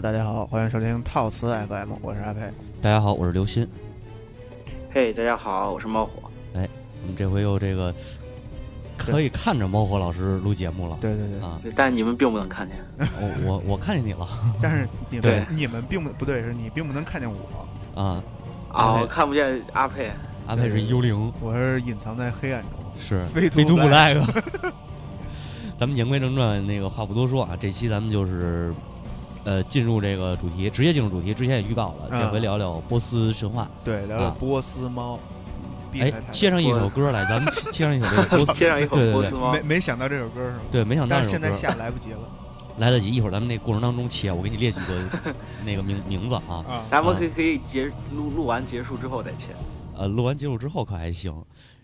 大家好，欢迎收听套词 FM，我是阿佩。大家好，我是刘鑫。嘿，大家好，我是猫火。哎，我们这回又这个可以看着猫火老师录节目了。对对对啊，对但你们并不能看见。我我我看见你了但是你对们你们并不不对，是你并不能看见我，啊！啊，我看不见阿佩。阿佩是幽灵，我是隐藏在黑暗中。是非图非图不不来来个。咱们言归正传，那个话不多说啊，这期咱们就是呃进入这个主题，直接进入主题。之前也预告了，嗯这回聊聊波斯神话。对，聊聊啊波斯猫。避哎，切上一首歌来，咱们切切上一首这个波斯，切上一口对对对波斯猫没，没想到这首歌是吗？对，没想到但现在下来不及了来得及。一会儿咱们那过程当中切，我给你列几个 那个名名字啊。啊。咱们可以可以结录录完结束之后再切。呃，录完结束之后可还行。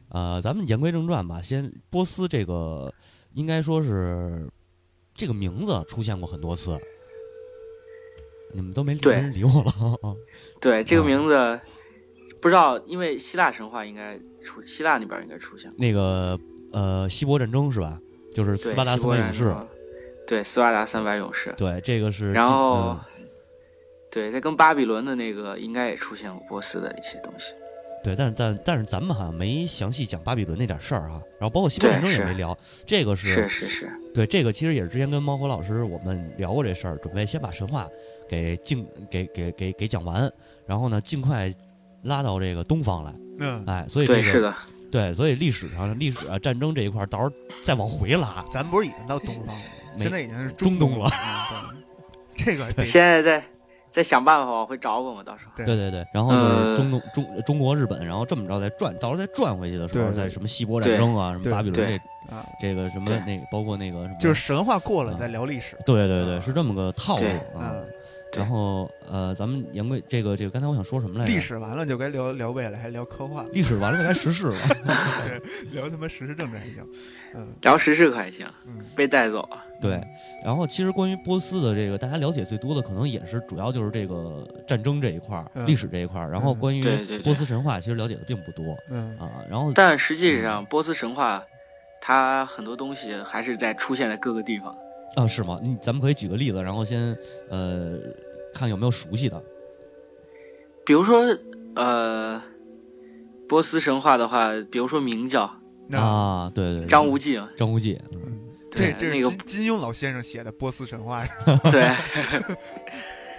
呃，咱们言归正传吧，先波斯这个应该说是这个名字出现过很多次，你们都没没人理我了。对，这个啊名字不知道，因为希腊神话应该出，希腊那边应该出现过。那个呃，希伯战争是吧？就是，斯巴达三百勇士。对，斯巴达三百勇士。对，这个是。然后嗯，对，在跟巴比伦的那个应该也出现过波斯的一些东西。对，但是但但是咱们好像没详细讲巴比伦那点事儿啊，然后包括希伯战争也没聊，这个是是是，对，这个其实也是之前跟猫火老师我们聊过这事儿，准备先把神话给尽给给给给讲完，然后呢尽快拉到这个东方来，嗯，哎，所以这对，个是的，对，所以历史上历史啊战争这一块儿，到时候再往回拉，咱不是已经到东方了吗？现在已经是中东了。嗯对。这个得现在在在想办法往回找我们，到时候。对对对。对，然后就是呃中东中中国日本，然后这么着再转，到时候再转回去的时候，对。在什么希波战争啊，什么巴比伦这啊，这个什么那个包括那个什么，就是神话过了啊再聊历史。对对对，是这么个套路对。啊。然后呃，咱们言归这个这个，刚才我想说什么来着？历史完了就该聊聊未来，还聊科幻，历史完了就该时事了。聊他妈时事政治还行。嗯聊时事可还行，嗯，被带走了。对，然后其实关于波斯的这个，大家了解最多的可能也是主要就是这个战争这一块儿、嗯历史这一块儿。然后嗯关于波斯神话，其实了解的并不多嗯啊。然后但实际上，波斯神话它很多东西还是在出现在各个地方。啊，是吗？你咱们可以举个例子，然后先呃看有没有熟悉的。比如说，呃，波斯神话的话，比如说明教啊，对对对，张无忌，张无忌，对这这那个是金金庸老先生写的波斯神话，对，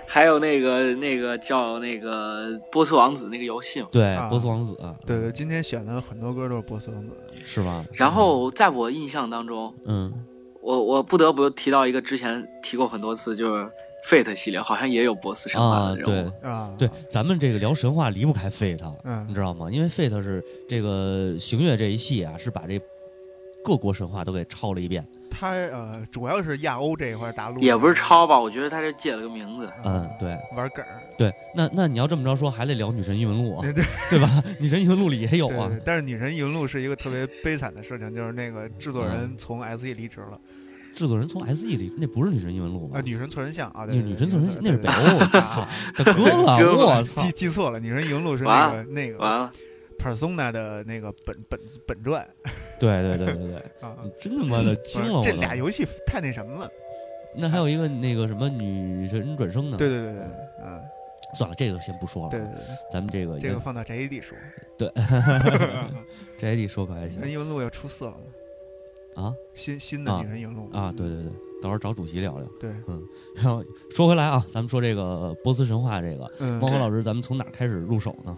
还有那个那个叫那个波斯王子那个游戏嘛。对啊波斯王子，对对，今天选的很多歌都是波斯王子。是吧？然后在我印象当中，嗯，我我不得不提到一个之前提过很多次，就是 Fate 系列好像也有波斯神话人对物。啊，对，咱们这个聊神话离不开 Fate，你嗯知道吗？因为 Fate 是这个行月这一系啊，是把这各国神话都给抄了一遍。他呃，主要是亚欧这一块大陆，也不是抄吧，我觉得他是借了个名字。嗯，对玩梗儿，对，那那你要这么着说，还得聊女神异闻录啊，对对对吧？女神异闻录里也有啊对对。但是女神异闻录是一个特别悲惨的事情，就是那个制作嗯人从 SE 离职了制作人从 SE 里，那不是女神异闻录啊，女神错人像啊，对女神错人像，那是北欧，我操，大哥了，我操记！记错了，女神异闻录是那个那个完了，Persona 的那个本本本传对对对对对，啊。你真他妈的惊了我这！俩游戏太那什么了，那还有一个那个什么女神转生呢？对，对对对，啊，算了，这个先不说了。对对对，咱们这个这个放到 JAD 说，对 JID 说可还行女神异闻录要出四了吗？啊新新的啊女神异闻录啊！对对对，到时候找主席聊聊。对，嗯然后说回来啊，咱们说这个波斯神话这个，嗯猫，火老师，咱们从哪开始入手呢？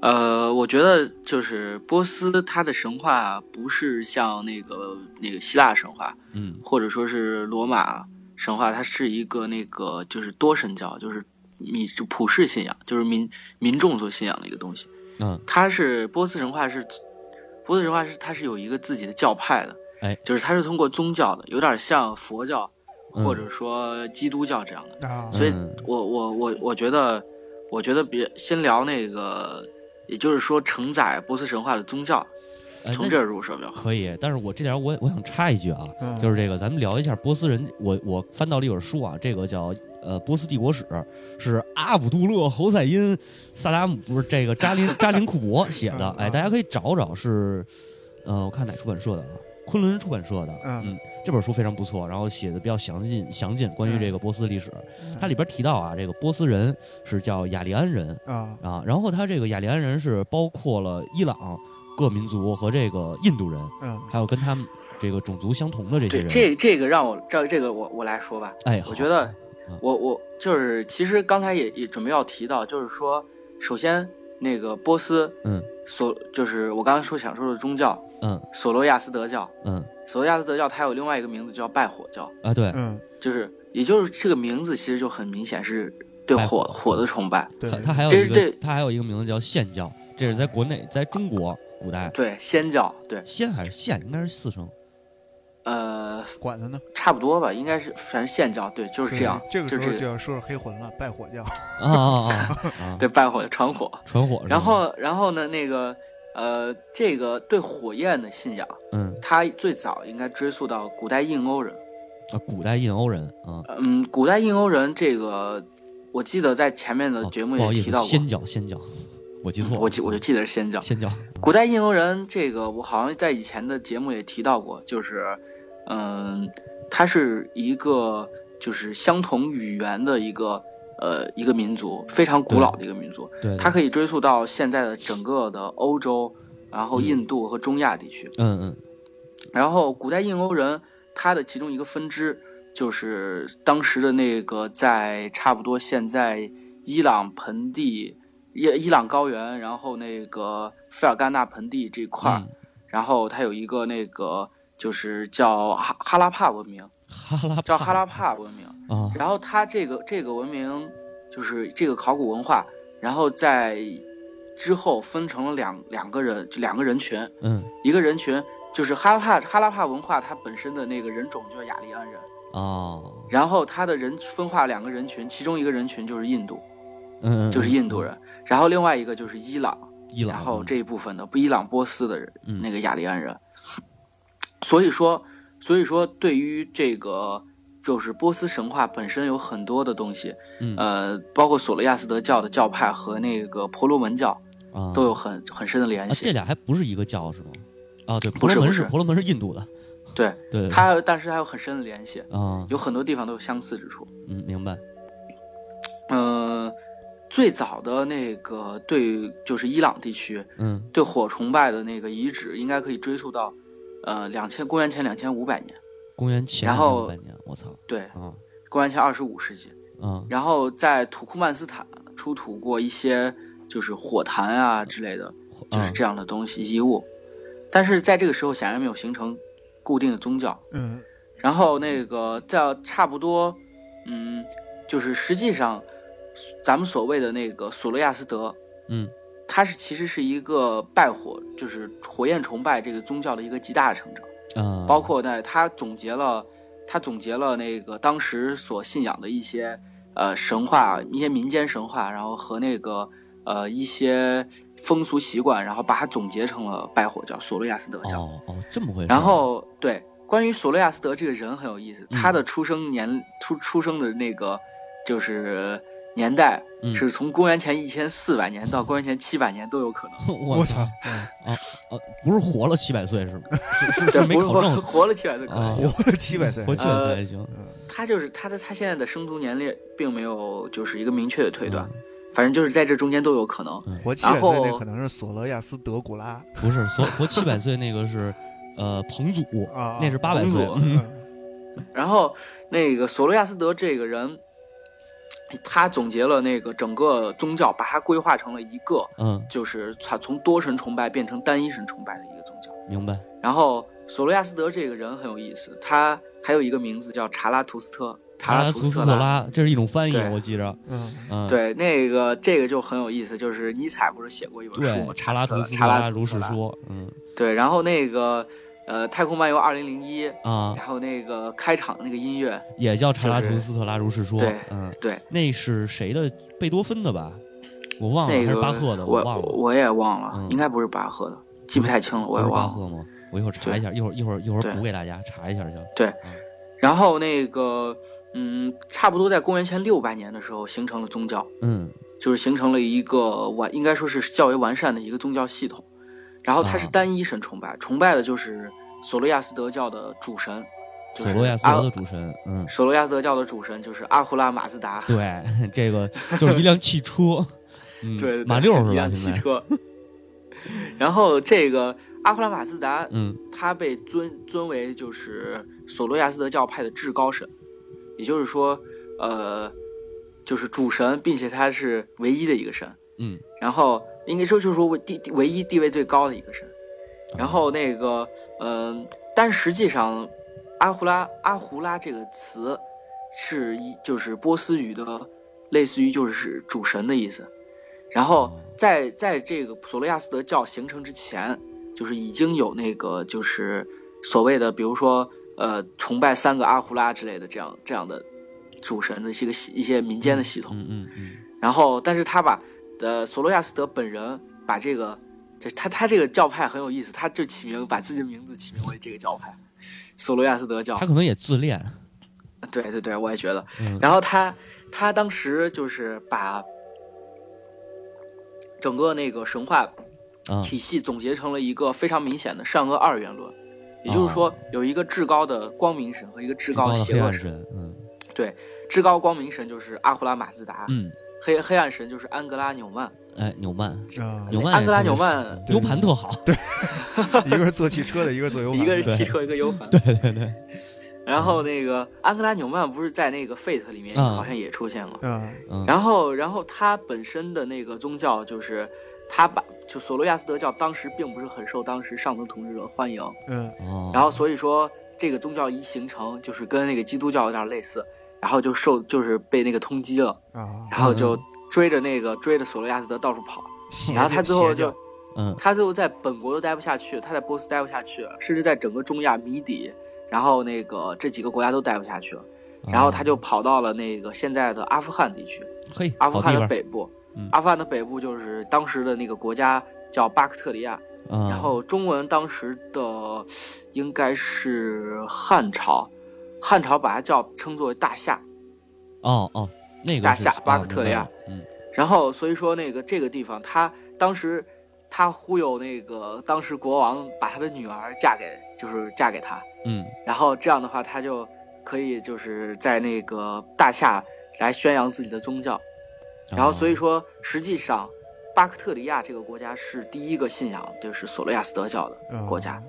呃，我觉得就是波斯它的神话不是像那个那个希腊神话，嗯或者说是罗马神话，它是一个那个就是多神教，就是民就普世信仰，就是民民众所信仰的一个东西。嗯它是波斯神话是波斯神话是它是有一个自己的教派的，哎，就是它是通过宗教的，有点像佛教嗯或者说基督教这样的。啊，所以嗯我我我我觉得，我觉得别先聊那个，也就是说承载波斯神话的宗教，哎从这儿入手比较好。可以，但是我这点我我想插一句啊，嗯就是这个，咱们聊一下波斯人。我我翻到了一本书啊，这个叫呃《波斯帝国史》，是阿卜杜勒侯赛因萨达姆不是这个扎林扎林库伯写的。哎，大家可以找找是，呃，我看哪出版社的啊？昆仑出版社的，嗯。这本书非常不错，然后写的比较详尽详尽关于这个波斯历史。它里边提到啊，这个波斯人是叫雅利安人啊啊，然后他这个雅利安人是包括了伊朗各民族和这个印度人，嗯。还有跟他们这个种族相同的这些对，人。这这个让我这这个我我来说吧。哎，我觉得嗯。我我就是其实刚才也也准备要提到，就是说，首先那个波斯，嗯。所就是我刚刚说想说的宗教嗯。索罗亚斯德教，嗯。索罗亚斯德教它有另外一个名字叫拜火教，啊，对，嗯，就是也就是这个名字其实就很明显是对火火火的崇拜，对它，还有一个这是这他还有一个名字叫宪教，这是在国内，在中国古代对仙教，对，仙还是宪，应该是四声。呃，管他呢，差不多吧，应该是反正现教，对，就是这样，这个时候就这个就要说说黑魂了，拜火教。啊啊啊啊！对拜火传火，传火。然后然后呢那个呃这个对火焰的信仰。嗯它最早应该追溯到古代印欧人。啊，古代印欧人啊，嗯，古代印欧人这个，我记得在前面的哦节目也提到过。仙教仙教，我记错了，我记我就记得是仙教。仙教。古代印欧人这个，我好像在以前的节目也提到过，就是，嗯，它是一个就是相同语言的一个呃一个民族，非常古老的一个民族，对，它可以追溯到现在的整个的欧洲，然后印度和中亚地区。嗯嗯。然后古代印欧人，它的其中一个分支就是当时的那个在差不多现在伊朗盆地、伊伊朗高原，然后那个费尔干纳盆地这块儿，嗯然后它有一个那个就是叫哈哈拉帕文明，哈拉叫哈拉帕文明。啊。然后它这个这个文明就是这个考古文化，然后在之后分成了两两个人，就两个人群，嗯。一个人群就是哈拉帕哈拉帕文化，它本身的那个人种就是雅利安人，哦。然后它的人分化两个人群，其中一个人群就是印度，嗯，就是印度人，然后另外一个就是伊朗，伊朗，然后这一部分的不伊朗波斯的人，嗯。那个雅利安人，所以说，所以说对于这个就是波斯神话本身有很多的东西，嗯呃，包括索罗亚斯德教的教派和那个婆罗门教啊都有很很深的联啊，这。俩还不是一个教是吗？啊，对，不婆罗门是不是是婆罗门是印度的，对，对对，它但是它有很深的联系，啊，有很多地方都有相似之处。嗯，明白，嗯、最早的那个对就是伊朗地区嗯对火崇拜的那个遗址，应该可以追溯到，呃，两千公元前两千五百年，公元前然后两百年，我操对，啊公元前二十五世纪。嗯然后在土库曼斯坦出土过一些就是火坛啊之类的，就是这样的东西遗物，但是在这个时候显然没有形成固定的宗教。嗯然后那个在差不多，嗯，就是实际上，咱们所谓的那个索罗亚斯德，嗯它是其实是一个拜火，就是火焰崇拜这个宗教的一个极大的成长，嗯，包括呢，他总结了，他总结了那个当时所信仰的一些呃神话，一些民间神话，然后和那个呃一些风俗习惯，然后把它总结成了拜火教，索罗亚斯德教。哦哦这么回事，然后对，关于索罗亚斯德这个人很有意思，嗯他的出生年出出生的那个就是年代嗯。是从公元前一千四百年到公元前七百年都有可能。我我操，啊啊，不是活了七百岁是吗？是 是，是没不是活考证活了七百岁可能啊。活了七百岁，活七百岁还行，他就是他的他现在的生卒年龄并没有就是一个明确的推断，嗯。反正就是在这中间都有可能。活七百岁然后那可能是索罗亚斯德古拉。不是活活七百岁那个是呃彭祖，啊，那是八百岁。然后那个索罗亚斯德这个人，他总结了那个整个宗教，把它规划成了一个嗯，就是从从多神崇拜变成单一神崇拜的一个宗教。明白，然后索罗亚斯德这个人很有意思，他还有一个名字叫查拉图斯特，查拉图斯特特拉，这是一种翻译，我记着，嗯。嗯，对，那个这个就很有意思，就是尼采不是写过一本书对吗？，查拉图斯特查拉拉如图斯特拉是说，嗯。对，然后那个呃，《太空漫游二零零一》，啊，然后那个开场那个音乐，也叫查拉图斯特拉如是说对，嗯，对，那是谁的？贝多芬的吧？我忘了，还那个是巴赫的？我忘了，我也忘了，嗯应该不是巴赫的，记不太清了，我也忘了。赫吗？我一会儿查一下，一会儿一会儿一会儿补给大家查一下去。然后那个嗯，差不多在公元前六百年的时候形成了宗教，嗯就是形成了一个完，应该说是较为完善的一个宗教系统。然后他是啊单一神崇拜，崇拜的就是索罗亚斯德教的主神，就是索罗亚斯阿德的主神，嗯，索罗亚斯德教的主神就是阿胡拉马自达，对，这个就是一辆汽车，嗯，对马六是吧？一辆，汽车。然后这个阿胡拉马自达，嗯他被尊尊为就是索罗亚斯德教派的至高神，也就是说，呃，就是主神，并且他是唯一的一个神。嗯，然后应该说就是说为地地唯一地位最高的一个神。然后那个，嗯、但实际上，阿胡拉阿胡拉这个词是一就是波斯语的，类似于就是主神的意思。然后在在这个索罗亚斯德教形成之前，就是已经有那个就是所谓的，比如说呃崇拜三个阿胡拉之类的这样这样的主神的一些个一些民间的系统。嗯嗯嗯，然后，但是他把呃索罗亚斯德本人把这个，这他他这个教派很有意思，他就起名把自己的名字起名为这个教派，索罗亚斯德教他。可能也自恋，对对对，我也觉得。嗯然后他他当时就是把整个那个神话啊，体系总结成了一个非常明显的善恶二元论，也就是说有一个至高的光明神和一个至高的邪恶神。嗯至高光明神就是阿胡拉马自达，嗯，黑黑暗神就是安格拉纽曼。哎，纽曼，啊，纽曼安格拉纽曼 U 盘特好，对一个是做汽车的，一个是做 U 盘一个是汽车，一个 U 盘。对对对，然后那个安格拉纽曼不是在那个 Fate 里面嗯好像也出现过。啊，嗯，然后，然后他本身的那个宗教就是他把就索罗亚斯德教当时并不是很受当时上层统治者欢迎，嗯哦，然后所以说这个宗教一形成就是跟那个基督教有点类似，然后就受就是被那个通缉了，啊，然后就追着那个追着索罗亚斯德到处跑，然后他最后就嗯他最后在本国都待不下去，他在波斯待不下去，甚至在整个中亚、米底，然后那个这几个国家都待不下去了，然后他就跑到了那个现在的阿富汗地区，嘿，阿富汗的北部嗯，阿富汗的北部就是当时的那个国家叫巴克特利亚，嗯，然后中文当时的应该是汉朝，汉朝把它叫称作为大夏，哦哦，那个大夏啊巴克特利亚，嗯。然后所以说那个这个地方，他当时他忽悠那个当时国王把他的女儿嫁给就是嫁给他，嗯。然后这样的话他就可以就是在那个大夏来宣扬自己的宗教，嗯，然后所以说说实际上巴克特利亚这个国家是第一个信仰就是索罗亚斯德教的嗯国家，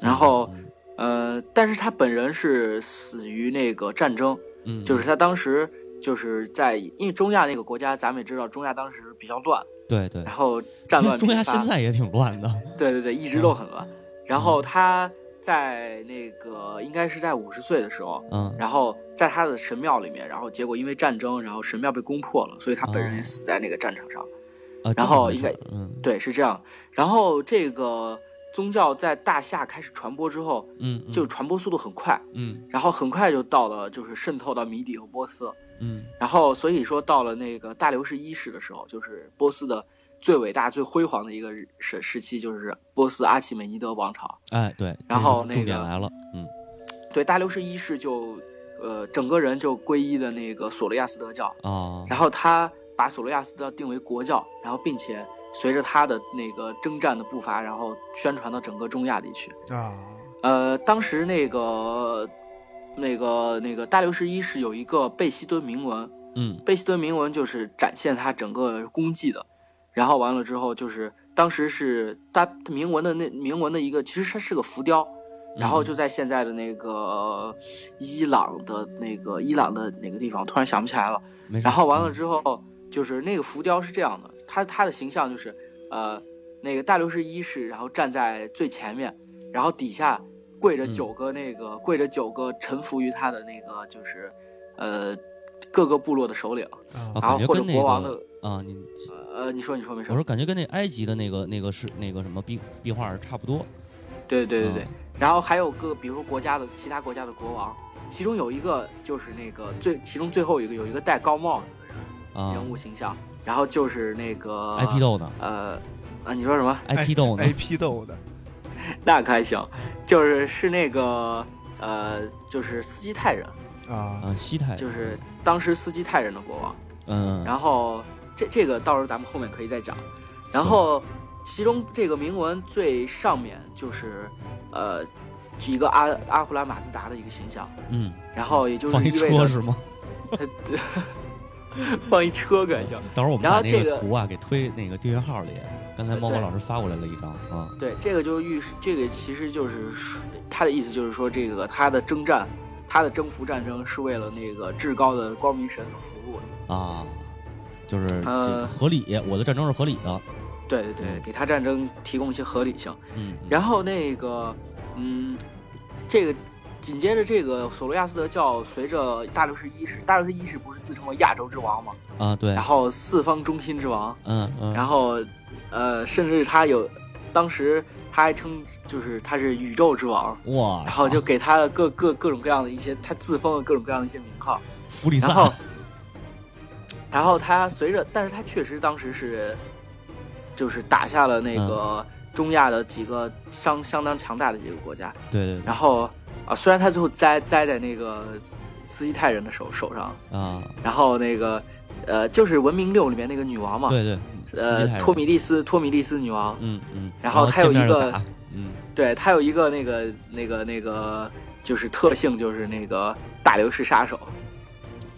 然后呃，但是他本人是死于那个战争，嗯，就是他当时就是在因为中亚那个国家，咱们也知道中亚当时比较乱，对对。然，后战乱 中亚现在也挺乱的，对对对，一直都很乱。然后他在那个应该是在五十岁的时候，嗯。然后在他的神庙里面，然后结果因为战争，然后神庙被攻破了，所以他本人也哦。死在那个战场上。啊，然后应该嗯。对，是这样。然后这个宗教在大夏开始传播之后，嗯嗯就传播速度很快，嗯然后很快就到了就是渗透到米底和波斯。嗯然后所以说到了那个大流士一世的时候，就是波斯的最伟大、最辉煌的一个时时期，就是波斯阿契美尼德王朝。哎对，然后这个重点那个来了，嗯对，大流士一世就呃整个人就皈依的那个索罗亚斯德教，啊，然后他把索罗亚斯德教定为国教，然后并且随着他的那个征战的步伐，然后宣传到整个中亚地区。啊，呃，当时那个那个那个大流士一世有一个贝希敦铭文，嗯。贝希敦铭文就是展现他整个功绩的，然后完了之后就是当时是大铭文的那铭文的一个，其实它是个浮雕，然后就在现在的那个伊朗的那个伊朗的哪个地方，突然想不起来了。然后完了嗯。之后，就是那个浮雕是这样的，他他的形象就是呃那个大流士一世，然后站在最前面，然后底下跪着嗯。九个那个、跪着九个臣服于他的那个就是呃各个部落的首领，然后或者国王的个啊，你呃你说你说没事我，说感觉跟那埃及的那个那个是那个什么壁壁画差不多，对对对对，嗯然后还有个比如说国家的其他国家的国王，其中有一个就是那个最其中最后一个有一个戴高帽子的人、啊人物形象，然后就是那个，IP 豆的呃啊你说什么？，IP 豆的，，IP 豆的那可还行，就是是那个呃，就是斯基泰人，啊，啊，西泰，就是当时斯基泰人的国王。嗯，然后这这个到时候咱们后面可以再讲。然后其中这个铭文最上面就是呃，一个阿阿胡兰马自达的一个形象，嗯，然后也就是一意味着车是吗？放一车感觉。到时候我们然把那个个图啊给推那个订阅号里。刚才猫猫老师发过来了一张啊，对，这个就预示，这个其实就是说他的意思就是说，这个他的征战，他的征服战争是为了那个至高的光明神所服务的。啊，就是这个呃合理，我的战争是合理的。对对对，给他战争提供一些合理性。嗯，然后那个，嗯，这个紧接着这个索罗亚斯德教随着大流士一世，大流士一世不是自称为亚洲之王吗？啊，对。然，后四方中心之王，嗯嗯，然后，呃，甚至他有，当时他还称就是他是宇宙之王，哇，然后就给他了各各各种各样的一些他自封的各种各样的一些名号，弗里萨。然，后，然后他随着，但是他确实当时是，就是打下了那个中亚的几个相相当强大的几个国家，对对。然后啊，虽然他最后栽栽在那个斯基泰人的手手上，对啊，然后那个呃，就是文明六里面那个女王嘛，对对，呃，托米利斯托米利斯女王，嗯嗯，然后他有一个嗯。对他有一个那个那个那个就是特性，就是那个大流士杀手。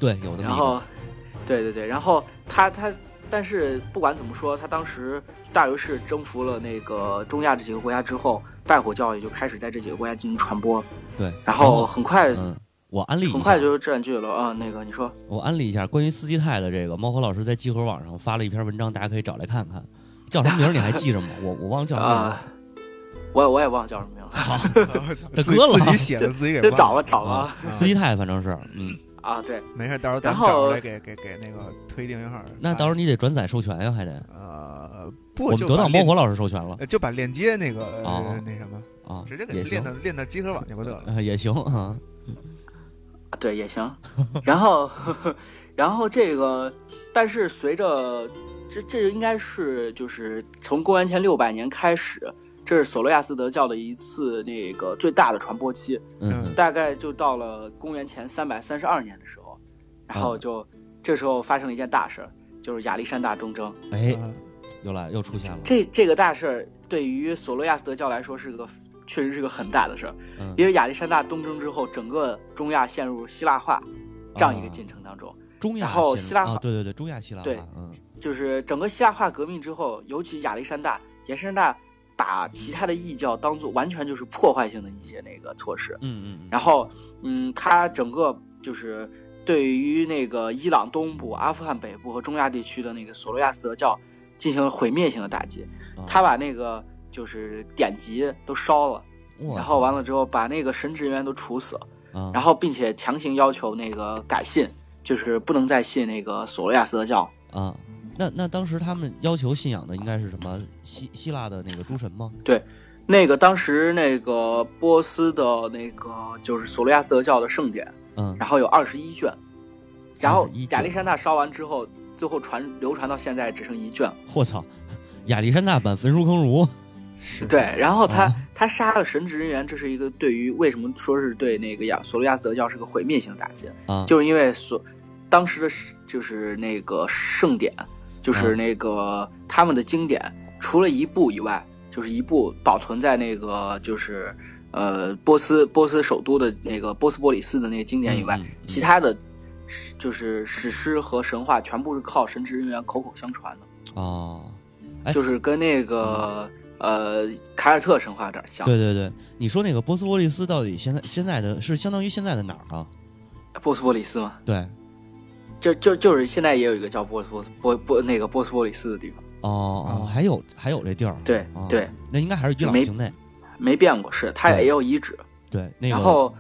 对，有的然后，对对对，然后他他，但是不管怎么说，他当时大流士征服了那个中亚这几个国家之后，拜火教也就开始在这几个国家进行传播，对，然后很快、嗯，我安利一下。很快就占据了。啊、那个你说。我安利一下关于斯基泰的这个，猫和老师在集合网上发了一篇文章，大家可以找来看看。叫什么名儿？你还记着吗？我我忘了叫什么我我也忘了叫什么名字，大自己哥了。自己写的，自己给找吧找吧。啊斯基泰反正是，嗯，啊，对，没事，到时候咱们然后找出来给给给那个推订阅号。那到时候你得转载授权呀，还得。呃不，我们就得到猫火老师授权了呃就把链接那个哦呃那什么，啊，直接给也行链到，练到集合网去不得了。呃也行啊。对，也行。然后，然后这个，但是随着这这应该是就是从公元前六百年开始，这是索罗亚斯德教的一次那个最大的传播期，嗯大概就到了公元前三百三十二年的时候，然后就、这时候发生了一件大事儿，就是亚历山大东征。哎，啊又来又出现了。这这个大事儿对于索罗亚斯德教来说是个确实是个很大的事儿，嗯因为亚历山大东征之后，整个中亚陷入希腊化这样一个进程当中。中亚然后希希腊化啊，对对对，中亚希腊化，对嗯就是整个希腊化革命之后，尤其亚历山大，亚历山大把其他的异教当做完全就是破坏性的一些那个措施，嗯嗯嗯，然后嗯，他整个就是对于那个伊朗东部、阿富汗北部和中亚地区的那个索罗亚斯德教进行了毁灭性的打击，啊。他把那个就是典籍都烧了，然后完了之后把那个神职人员都处死然后并且强行要求那个改信，就是不能再信那个索罗亚斯德教。啊，那那当时他们要求信仰的应该是什么？希希腊的那个诸神吗？对那个当时那个波斯的那个就是索罗亚斯德教的圣典，嗯。然后有二十一卷，然后亚历山大烧完之后，最后传流传到现在只剩一卷。我操，亚历山大版焚书坑儒，是。对，然后他、啊。他杀了神职人员，这是一个对于为什么说是对那个亚索罗亚斯德教是个毁灭性的打击，啊，就是因为所当时的就是那个圣典，就是嗯那个他们的经典，除了一部以外，就是一部保存在那个就是呃波斯波斯首都的那个波斯波里斯的那个经典以外，嗯嗯。嗯其他的是就是史诗和神话全部是靠神职人员口口相传的，哦，哎就是跟那个呃凯尔特神话有点像。对对对，你说那个波斯波利斯到底现在现在的是相当于现在的哪儿啊？波斯波利斯吗，对，就就就是现在也有一个叫波斯波斯波波那个波斯波利斯的地方，哦哦，啊还有还有这地儿，对哦对，那应该还是伊朗境内，没变过，是它也有遗址。对，那个然后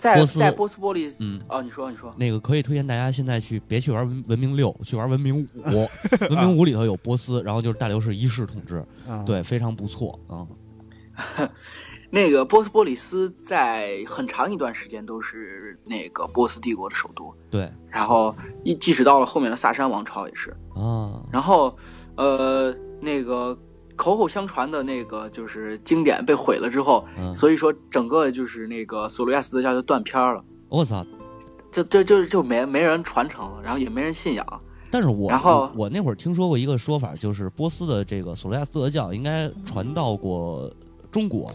在波斯在波斯波利斯，嗯。哦，你说你说，那个可以推荐大家现在去，别去玩文文明六，去玩文明五。文明五里头有波斯，然后就是大流士一世统治，啊对，非常不错啊。那个波斯波利斯在很长一段时间都是那个波斯帝国的首都，对然后一即使到了后面的萨珊王朝也是，啊，然后呃那个口口相传的那个就是经典被毁了之后，嗯，所以说整个就是那个索罗亚斯德教就断片儿了，我操！就就就就没没人传承了，然后也没人信仰。但是我然后我我那会儿听说过一个说法，就是波斯的这个索罗亚斯德教应该传到过中国，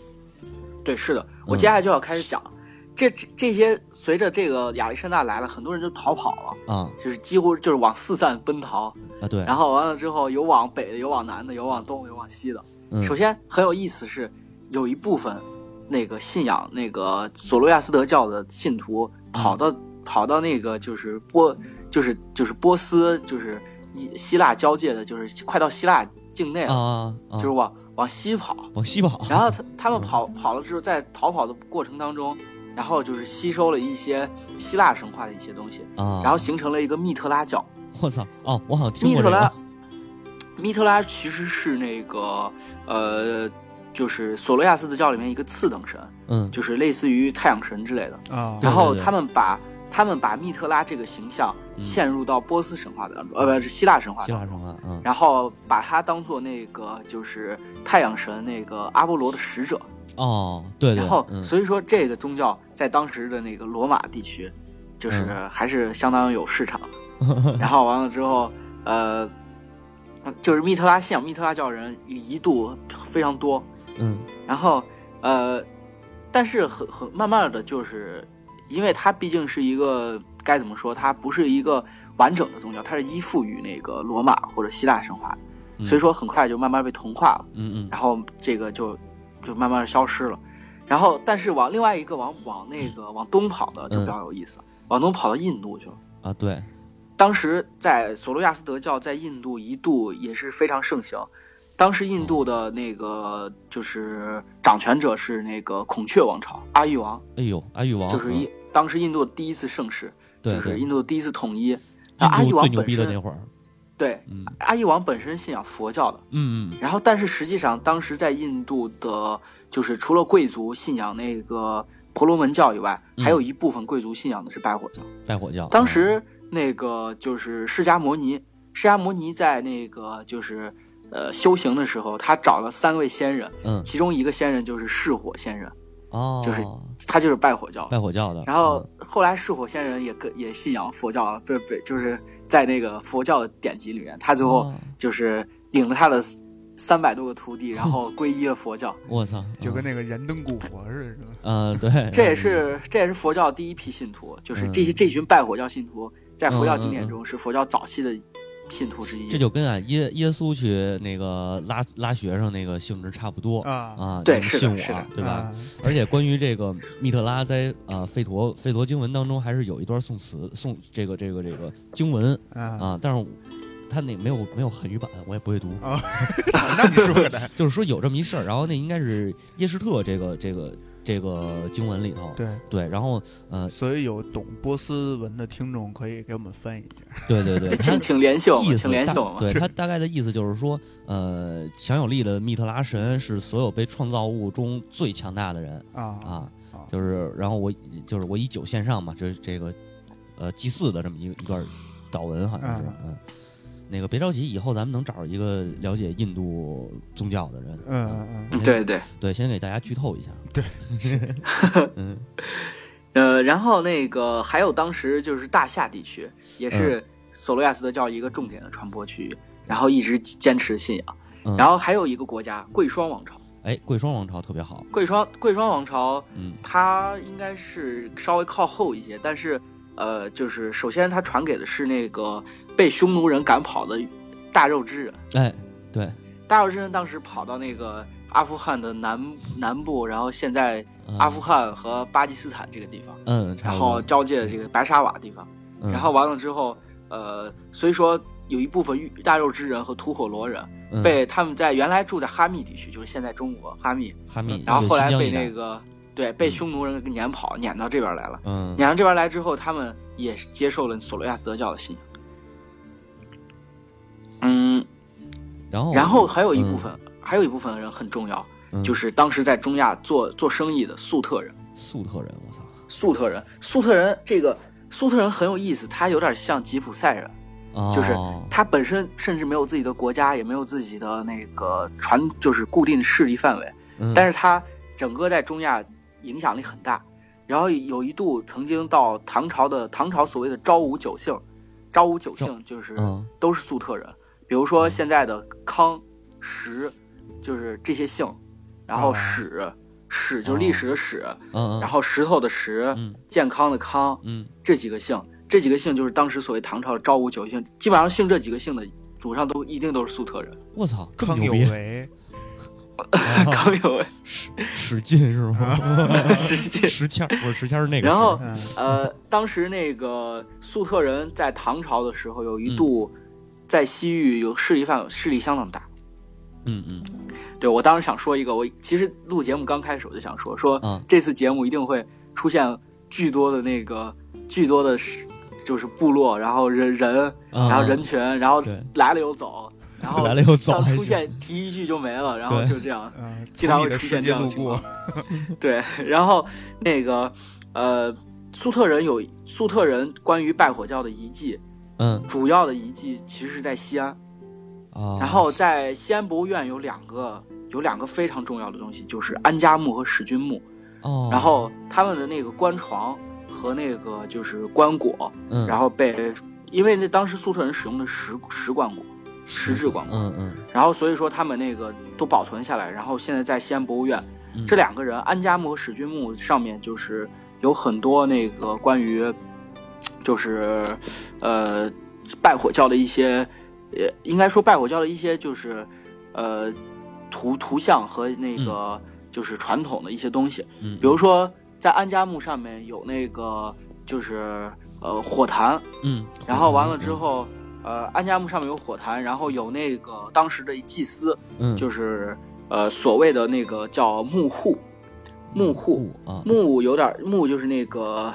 对，是的，我嗯接下来就要开始讲，这这这些随着这个亚历山大来了，很多人就逃跑了，啊。就是几乎就是往四散奔逃，啊对，然后完了之后有往北的，有往南的，有往东的，有往西的。嗯。首先很有意思是，有一部分那个信仰那个索罗亚斯德教的信徒跑到、跑到那个就是波就是就是波斯就是希希腊交界的，就是快到希腊境内啊了，啊啊。就是往往西跑。往西跑，然后他他们跑跑了之后，在逃跑的过程当中，然后就是吸收了一些希腊神话的一些东西，啊，然后形成了一个密特拉教。我操哦，我好像听密特拉过这个，，密特拉其实是那个呃，就是索罗亚斯的教里面一个次等神，嗯就是类似于太阳神之类的。啊，对然后他们把他们把密特拉这个形象嗯嵌入到波斯神话当中，呃，不是希腊神话希当中，腊神话，嗯然后把它当做那个就是太阳神那个阿波罗的使者。哦对对，然后，嗯所以说这个宗教在当时的那个罗马地区，就是嗯还是相当有市场。然后完了之后，呃，就是密特拉信仰密特拉教人一度非常多。嗯然后，呃，但是很很慢慢的就是，因为它毕竟是一个该怎么说，它不是一个完整的宗教，它是依附于那个罗马或者希腊神话，嗯所以说很快就慢慢被同化了。嗯嗯然后这个就就慢慢的消失了。然后，但是往另外一个往往那个往东跑的就比较有意思，往东跑到印度去了。啊对，当时在索罗亚斯德教在印度一度也是非常盛行。当时印度的那个就是掌权者是那个孔雀王朝阿育王，哎呦阿育王嗯就是一当时印度的第一次盛世，就是印度的第一次统一。然后阿育王最牛逼的那会儿，对嗯。阿育王本身信仰佛教的，嗯嗯。然后，但是实际上，当时在印度的，就是除了贵族信仰那个婆罗门教以外，嗯。还有一部分贵族信仰的是拜火教。拜火教，当时那个就是释迦摩尼，释迦摩尼在那个就是呃修行的时候，他找了三位仙人，嗯。其中一个仙人就是释火仙人，哦。就是他就是拜火教。拜火教的，然后后来释火仙人也跟也信仰佛教，不不就是在那个佛教的典籍里面，他最后哦就是领了他的三百多个徒弟，然后 皈依了佛教。我操，就跟嗯那个燃灯古佛似的，是吧？呃对，这也是这也是佛教第一批信徒，就是这些嗯这群拜火教信徒，在佛教嗯嗯嗯经典中是佛教早期的信徒之一。这就跟啊耶耶稣去那个拉拉学生那个性质差不多啊，啊，对你信我是的是的对吧？啊？而且关于这个密特拉在呃费陀费陀经文当中，还是有一段宋词宋这个这个这个经文啊啊，但是他那没有没有汉语版，我也不会读。啊！那你说的，就是说有这么一事儿，然后那应该是耶什特这个这个这个经文里头，对，对，然后呃，所以有懂波斯文的听众可以给我们翻译一下。对对对，他请请联系我们，意思大请联系我们。对他大概的意思就是说，呃，强有力的密特拉神是所有被创造物中最强大的人啊啊，啊就是然后我就是我以酒献上嘛，这这个呃祭祀的这么一一段祷文好像是，嗯。那个别着急，以后咱们能找着一个了解印度宗教的人。嗯嗯嗯，嗯对对，对，先给大家剧透一下。对，嗯呃，然后那个还有当时就是大夏地区，也是嗯索罗亚斯德教一个重点的传播区域，然后一直坚持信仰。嗯，然后还有一个国家贵霜王朝，哎，贵霜王朝特别好。贵霜贵霜王朝嗯它应该是稍微靠后一些，但是呃，就是首先它传给的是那个被匈奴人赶跑的大肉之人。哎，对，大肉之人当时跑到那个阿富汗的南南部，然后现在嗯阿富汗和巴基斯坦这个地方，嗯，然后交界的这个白沙瓦地方。嗯然后完了之后，呃，所以说有一部分玉大肉之人和吐火罗人嗯被他们在原来住在哈密地区，就是现在中国哈密，哈密，然后后来被那个对被匈奴人给撵跑，撵到这边来了。嗯撵到这边来之后，他们也是接受了索罗亚斯德教的信仰。嗯，然后？然后还有一部分，还有一部分人很重要，嗯。就是当时在中亚做做生意的粟特人。粟特人，我操，粟特人，粟特人这个粟特人很有意思，他有点像吉普赛人，就是哦他本身甚至没有自己的国家，也没有自己的那个传，就是固定的势力范围，嗯。但是他整个在中亚影响力很大。然后有一度曾经到唐朝的唐朝所谓的昭武九姓，昭武九姓就是嗯。都是粟特人，比如说现在的康、石，就是这些姓，然后哦史、史就是历史的史，嗯嗯，然后石头的石，嗯健康的康，嗯。这几个姓，这几个姓就是当时所谓唐朝的昭武九姓，基本上姓这几个姓的祖上都一定都是粟特人。我操，康有，为，啊康有为，史史进是吗？史进石签儿不是石谦是那个，然后嗯呃，当时那个粟特人在唐朝的时候，有一度在西域有势力范势力相当大。嗯嗯。对我当时想说一个，我其实录节目刚开始我就想说，说嗯。这次节目一定会出现巨多的那个巨多的，就是部落，然后人人，嗯，然后人群，然后来了又走，然后来了又走出现提一句就没了，然后就这样。嗯，经常会出现这样的情况，对，然后那个呃，粟特人有粟特人关于拜火教的遗迹，嗯。主要的遗迹其实是在西安，啊，然后在西安博物院有两个有两个非常重要的东西，就是安家墓和史君墓，哦，然后他们的那个棺床和那个就是棺椁，嗯，然后被因为那当时粟特人使用的石石棺椁。石质棺椁，嗯嗯。然后所以说他们那个都保存下来，然后现在在西安博物院，嗯，这两个人安家墓和史君墓上面就是有很多那个关于，就是呃拜火教的一些，呃应该说拜火教的一些就是呃图图像和那个就是传统的一些东西，嗯，比如说在安家墓上面有那个就是呃火坛，嗯，然后完了之后。呃，安家墓上面有火坛，然后有那个当时的祭司，嗯，就是呃所谓的那个叫木户，木户啊，木有点木就是那个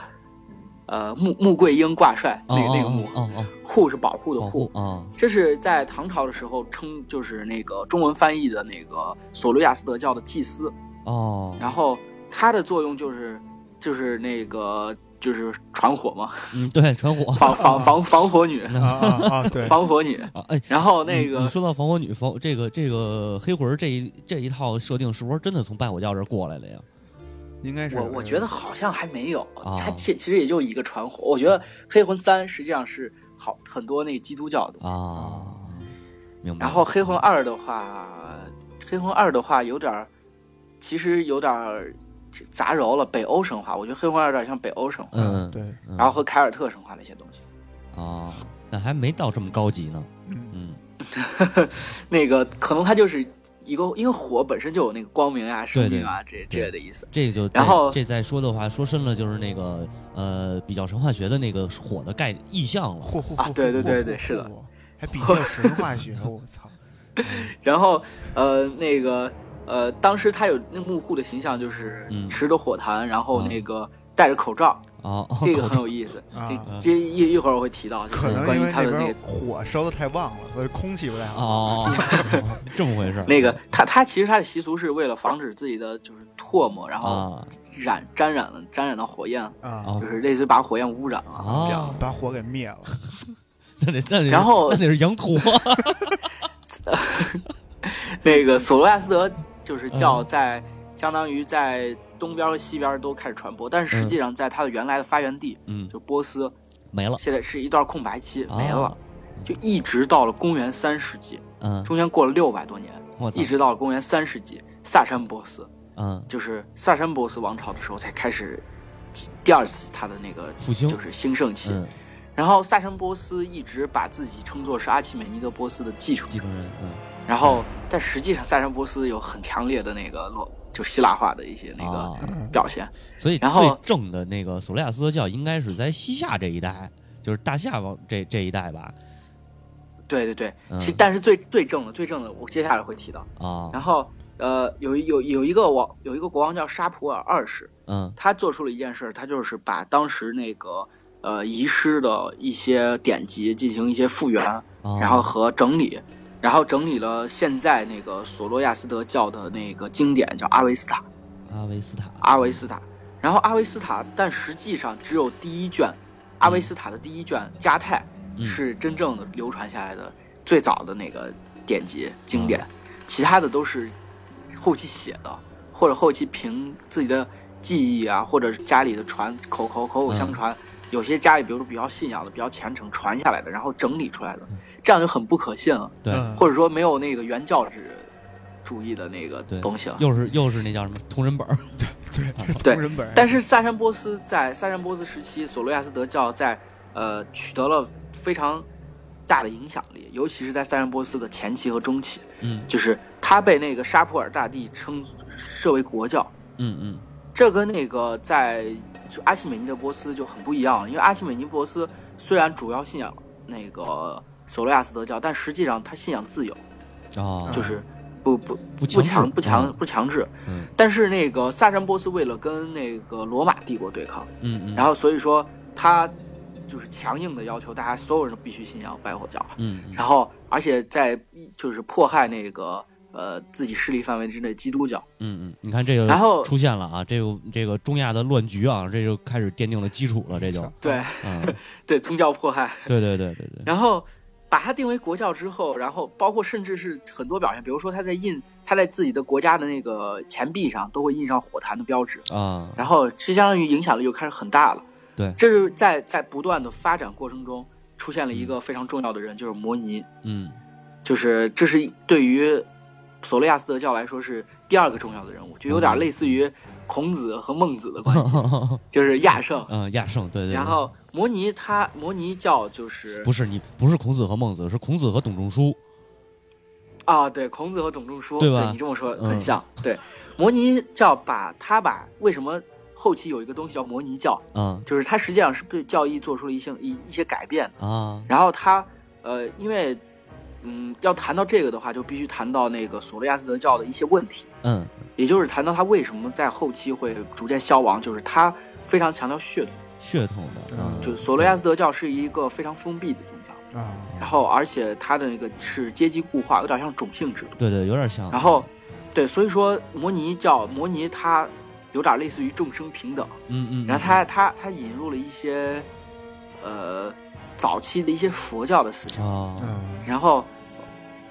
呃穆穆桂英挂帅那个哦那个幕，哦哦，户是保护的护这是在唐朝的时候称就是那个中文翻译的那个索罗亚斯德教的祭司，哦，然后它的作用就是就是那个就是传火嘛，嗯，对，传火 防防防防火女，啊啊啊！对，防火女 啊，哎。然后那个你你说到防火女防这个这个黑魂这一这一套设定，是不是真的从拜火教这过来的呀？应该是我我觉得好像还没有，啊它其其实也就一个传火。我觉得《黑魂三》实际上是好很多那个基督教的，啊，明白。然后《黑魂二》的话，《黑魂二》的话有点儿，其实有点儿杂糅了北欧神话。我觉得《黑魂二》有点像北欧神话，嗯，对，嗯然后和凯尔特神话那些东西。啊，那还没到这么高级呢。嗯，嗯，那个可能它就是一个，因为火本身就有那个光明啊、生对对命啊这这类的意思。这就然后这再说的话，说深了就是那个呃，比较神话学的那个火的概意象了。对对对对是的还比较神话学，我操！然后呃那个呃，当时他有那幕户的形象，就是嗯持着火坛，然后嗯那个戴着口罩，啊，哦这个很有意思。啊这这一一会儿我会提到，就是可能关于因为那边他的那个火烧的太旺了，所以空气不太好。哦，这么回事儿。那个他他其实他的习俗是为了防止自己的就是唾沫，然后啊染沾染了沾染到火焰，就是类似于把火焰污染了啊这样。把火给灭了。那得那得然后那得是羊驼。那个索罗亚斯德就是教嗯在相当于在东边和西边都开始传播，但是实际上在它的原来的发源地嗯，就波斯，没了，现在是一段空白期没啊了，就一直到了公元三世纪，嗯，中间过了六百多年，一直到了公元三世纪，萨珊波斯嗯。就是萨珊波斯王朝的时候才开始第二次它的那个复兴就是兴盛期。嗯，然后萨珊波斯一直把自己称作是阿契美尼德波斯的继承人，继承人，嗯。然后但实际上萨珊波斯有很强烈的那个洛就希腊化的一些那个啊，表现。所以然后最正的那个索罗亚斯德教应该是在西夏这一带，就是大夏王这这一带吧？对对对，嗯其但是最最正的最正的，我接下来会提到。啊，然后呃，有有有一个王有一个国王叫沙普尔二世，嗯他做出了一件事儿，他就是把当时那个呃遗失的一些典籍进行一些复原，啊然后和整理，然后整理了现在那个索罗亚斯德教的那个经典叫阿维斯塔，阿维斯塔，阿维斯塔。然后阿维斯塔，但实际上只有第一卷，阿维斯塔的第一卷加泰嗯。是真正的流传下来的最早的那个典籍经啊典，其他的都是后期写的，或者后期凭自己的记忆啊，或者是家里的传口口口口相嗯。传，有些家里比如说比较信仰的、比较虔诚传下来的，然后整理出来的。嗯，这样就很不可信了，对，嗯。或者说没有那个原教旨主义的那个东西了。又是又是那叫什么同人本儿，对同人本，但是萨珊波斯在萨珊波斯时期，索罗亚斯德教在呃取得了非常大的影响力，尤其是在萨珊波斯的前期和中期，嗯。就是他被那个沙普尔大帝称设为国教，嗯嗯。这跟那个在就阿契美尼德波斯就很不一样了，因为阿契美尼德波斯虽然主要信仰那个索罗亚斯德教，但实际上他信仰自由，啊，就是不不不不强不强嗯不强制。嗯但是那个萨珊波斯为了跟那个罗马帝国对抗，嗯嗯，然后所以说他就是强硬的要求大家所有人都必须信仰拜火教，嗯嗯然后而且在就是迫害那个呃自己势力范围之内基督教。嗯嗯，你看这个然后出现了啊，这个这个中亚的乱局啊，这就开始奠定了基础了，这就对嗯，对，宗教迫害。对对对对对，然后把它定为国教之后，然后包括甚至是很多表现，比如说他在印他在自己的国家的那个钱币上都会印上火坛的标志，啊，然后是相当于影响力就开始很大了。对。这是在在不断的发展过程中出现了一个非常重要的人，就是摩尼，嗯。就是这是对于索罗亚斯德教来说是第二个重要的人物，就有点类似于孔子和孟子的关系，就是亚圣。嗯，亚圣，对对对，然后摩尼他摩尼教就是不是你不是孔子和孟子，是孔子和董仲舒，啊，对，孔子和董仲舒，对吧你这么说嗯很像。对，摩尼教把他把为什么后期有一个东西叫摩尼教，嗯就是他实际上是对教义做出了一些一一些改变。啊，然后他呃，因为嗯，要谈到这个的话，就必须谈到那个索罗亚斯德教的一些问题，嗯。也就是谈到他为什么在后期会逐渐消亡，就是他非常强调血统，血统的，嗯，就索罗亚斯德教是一个非常封闭的宗教，啊，然后而且他的那个是阶级固化，有点像种姓制度。对对，有点像，然后，对，所以说摩尼教摩尼他有点类似于众生平等，嗯嗯，然后他他他引入了一些呃早期的一些佛教的思想，啊，嗯。然后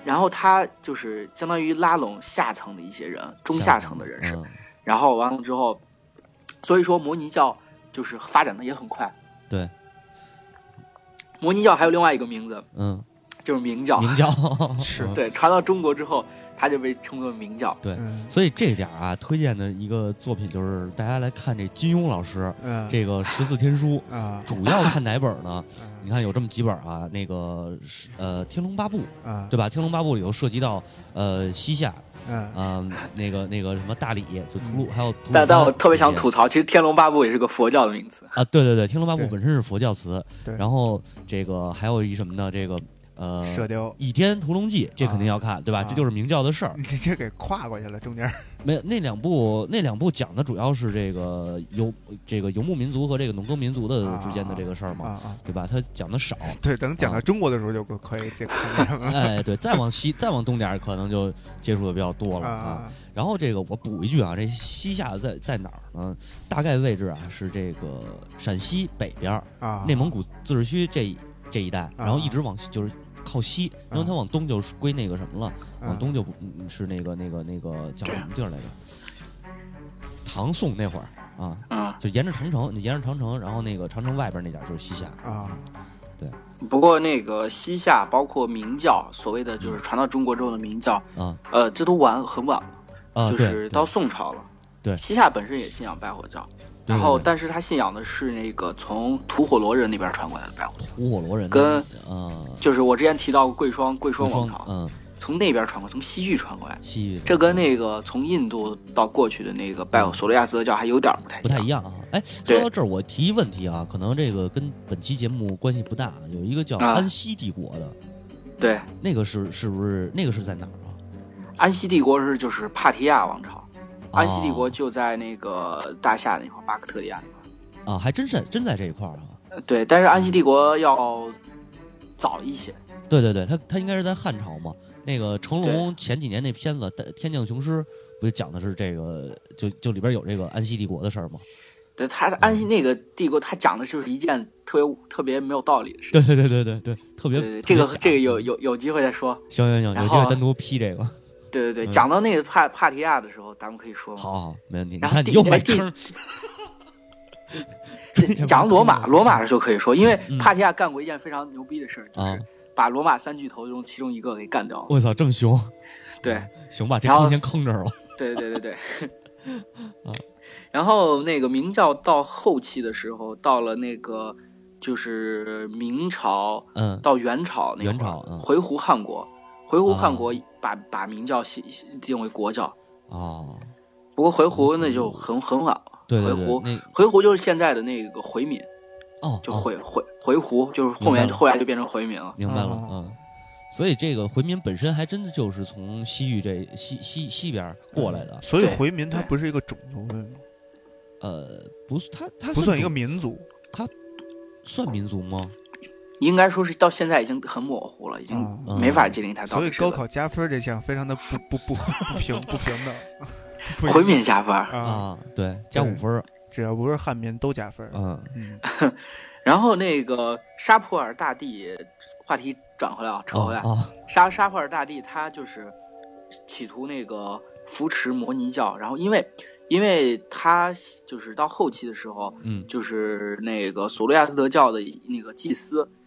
然后他就是相当于拉拢下层的一些人，中下层的人士，嗯。然后完了之后，所以说摩尼教就是发展的也很快。对，摩尼教还有另外一个名字，嗯，就是明教。明教。是。嗯对，传到中国之后，它就被称作明教。对，嗯。所以这点儿啊，推荐的一个作品就是大家来看这金庸老师嗯。这个十四天书，啊。主要看哪本呢？嗯。你看有这么几本啊，那个呃《天龙八部》，啊对吧？《天龙八部》里头涉及到呃西夏，嗯。嗯、那个那个什么大理，就吐鲁，还有但但我特别想吐槽，其实《天龙八部》也是个佛教的名词。啊，对对对，《天龙八部》本身是佛教词，对。然后这个还有一什么呢？这个呃，射雕，《倚天屠龙记》这肯定要看，对吧？啊这就是明教的事儿。你 这这给跨过去了，中间 没有那两部，那两部讲的主要是这个游这个游牧民族和这个农耕民族的之间的这个事儿嘛，啊啊，对吧？他讲的少。对，等讲到中国的时候就可以这看上了哎，对，再往西，再往东点儿，可能就接触的比较多了啊。啊然后这个我补一句啊，这西夏在在哪儿呢？大概位置啊是这个陕西北边儿，啊，内蒙古自治区这这一带，然后一直往就是靠西，然后它往东就归那个什么了，往东就是那个那个那个叫什么地儿来着？唐宋那会儿啊，嗯，就沿着长城，你沿着长城，然后那个长城外边那点儿就是西夏。啊。对。不过那个西夏，包括明教，所谓的就是传到中国之后的明教，啊。呃，这都晚很晚了，就是到宋朝了。对。西夏本身也信仰拜火教，对然后但是他信仰的是那个从吐火罗人那边传过来的拜火教，吐火罗人跟啊。就是我之前提到过贵霜，贵霜王朝嗯。从那边传过来，从西域传过来。西域这跟那个从印度到过去的那个拜索罗亚斯德教还有点不太不太一样啊。哎，说到这儿，我提一问题啊，可能这个跟本期节目关系不大。有一个叫啊。安息帝国的，对，那个是是不是那个是在哪儿啊？安息帝国是就是帕提亚王朝，安息帝国哦就在那个大夏那块儿，巴克特利亚那块儿。啊，还真是真在这一块儿啊。呃对，但是安息帝国要早一些。对对对，他他应该是在汉朝嘛。那个成龙前几年那片子《天降雄狮》，不就讲的是这个，就就里边有这个安息帝国的事儿吗？对，他安息那个帝国，他讲的就是一件特别特别没有道理的事。对对对对对对，特别这个这个有有有机会再说。行行行，有机会单独批这个。对对对，嗯讲到那个帕帕提亚的时候，咱们可以说嘛。好好，没问题。然后看你又地哎地埋坑，讲罗马，罗马的时候可以说，因为嗯帕提亚干过一件非常牛逼的事儿，就啊是把罗马三巨头中其中一个给干掉了。我操，这么凶！对 行吧，这坑先坑这儿了。对对对对啊。然后那个明教到后期的时候，到了那个就是明朝嗯，到元朝那会儿元朝嗯回鹘汉国，回鹘汉哦国把把明教系定为国教。哦，不过回鹘那就很很晚了，对对对，回鹘回鹘就是现在的那个回民，哦，哦就回回回鹘，就是后面后来就变成回民了。明白了，哦嗯。所以这个回民本身还真的就是从西域这西西西边过来的，所以回民它不是一个种族对吗，呃，不是他他不算一个民族算民族吗？应该说是到现在已经很模糊了，已经啊没法界定它到所以底是个高考加分这项非常的不不不 不平不平等。回民加分。啊，啊，对，加对五分，只要不是汉民都加分。嗯嗯 然后那个沙普尔大帝，话题转回来啊，扯回来，啊沙沙普尔大帝他就是企图那个扶持摩尼教，然后因为因为他就是到后期的时候，嗯就是那个索罗亚斯德教的那个祭司，嗯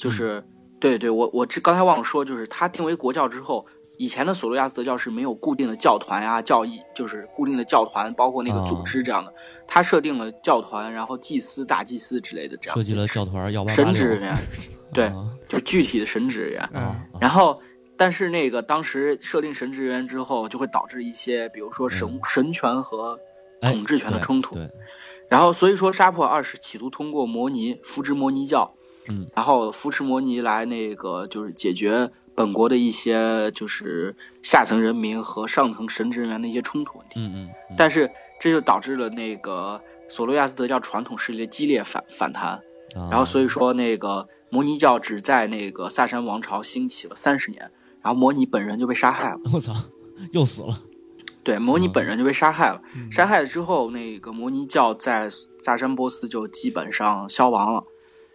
就是、对对，我我这刚才忘了说，就是他定为国教之后，以前的索罗亚斯德教是没有固定的教团啊、教义，就是固定的教团，包括那个组织这样的。他设定了教团，然后祭司、大祭司之类的这样设计了教团幺八八神职人员，对啊就具体的神职人员。然后，但是那个当时设定神职人员之后，就会导致一些，比如说神、神权和哎统治权的冲突。对，然后，所以说沙普尔二世企图通过摩尼扶植摩尼教，嗯，然后扶持摩尼来那个就是解决本国的一些就是下层人民和上层神职人员的一些冲突问题。嗯嗯嗯，但是这就导致了那个索罗亚斯德教传统势力的激烈反反弹，然然后所以说那个摩尼教只在那个萨珊王朝兴起了三十年，然后摩尼本人就被杀害了。我操，又死了，对，摩尼本人就被杀害了。嗯杀害了之后，那个摩尼教在萨珊波斯就基本上消亡了。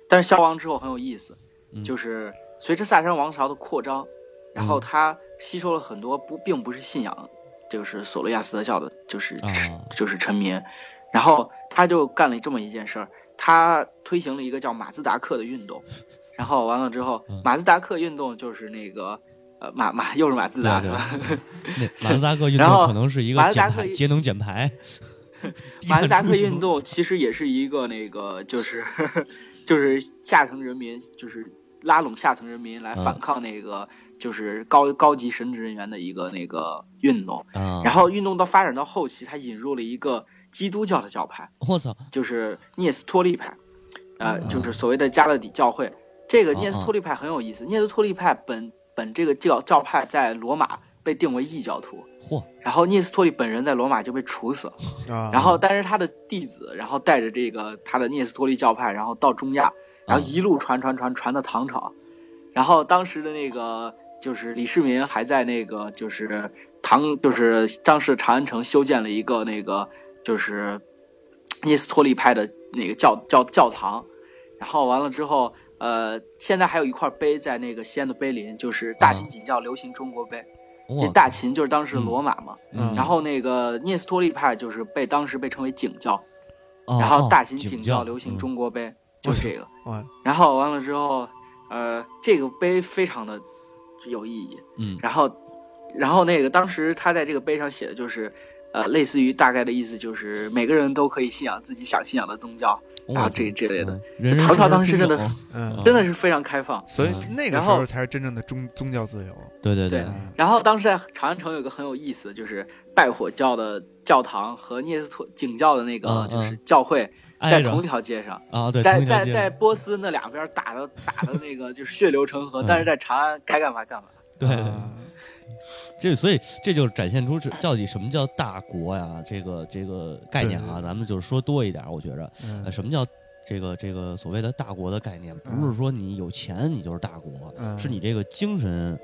但是消亡之后很有意思，嗯。就是随着萨珊王朝的扩张，然后嗯。他吸收了很多不并不是信仰，就是索罗亚斯德教的，就是、啊。就是臣民，然后他就干了这么一件事儿，他推行了一个叫马自达克的运动，然后完了之后，嗯。马自达克运动就是那个呃马马又是马自达对吧？马自达克运动可能是一个减马自达克节能减排，马自达克运动 其实也是一个那个，就是就是下层人民，就是拉拢下层人民来反嗯抗那个，就是高高级神职人员的一个那个运动。啊，然后运动到发展到后期，它引入了一个基督教的教派，我操，就是聂斯托利派，呃，嗯就是所谓的加勒底教会。这个哦聂斯托利派很有意思，聂斯托利派本本这个教教派在罗马被定为异教徒，嚯，然后聂斯托利本人在罗马就被处死了。啊，然后，但是他的弟子，然后带着这个他的聂斯托利教派，然后到中亚，然后一路传传传传到唐朝，然后当时的那个就是李世民还在那个就是唐就是当时的长安城修建了一个那个就是聂斯托利派的那个教教教堂，然后完了之后，呃，现在还有一块碑在那个西安的碑林，就是大秦景教流行中国碑。这，大秦就是当时的罗马嘛，嗯然后那个聂斯托利派就是被当时被称为景教，哦然后大秦哦景教教流行嗯中国碑，就是这个。哇，然后完了之后，呃，这个碑非常的有意义。嗯然后，然后那个当时他在这个碑上写的就是，呃，类似于大概的意思就是每个人都可以信仰自己想信仰的宗教，然后这这类的，嗯人人唐朝当时真的嗯，真的是非常开放。所以嗯。那个时候才是真正的宗宗教自由。对对对。然后当时在长安城有个很有意思的，就是拜火教的教堂和聂斯托景教的那个嗯就是教会在同一条街上。啊，对，在在在波斯那两边打的打的那个就是血流成河，嗯。但是在长安该干嘛干嘛。对这所以这就展现出是到底什么叫大国呀？这个这个概念啊，咱们就是说多一点，我觉着，什么叫这个这个所谓的大国的概念？不是说你有钱你就是大国，嗯是你这个精神，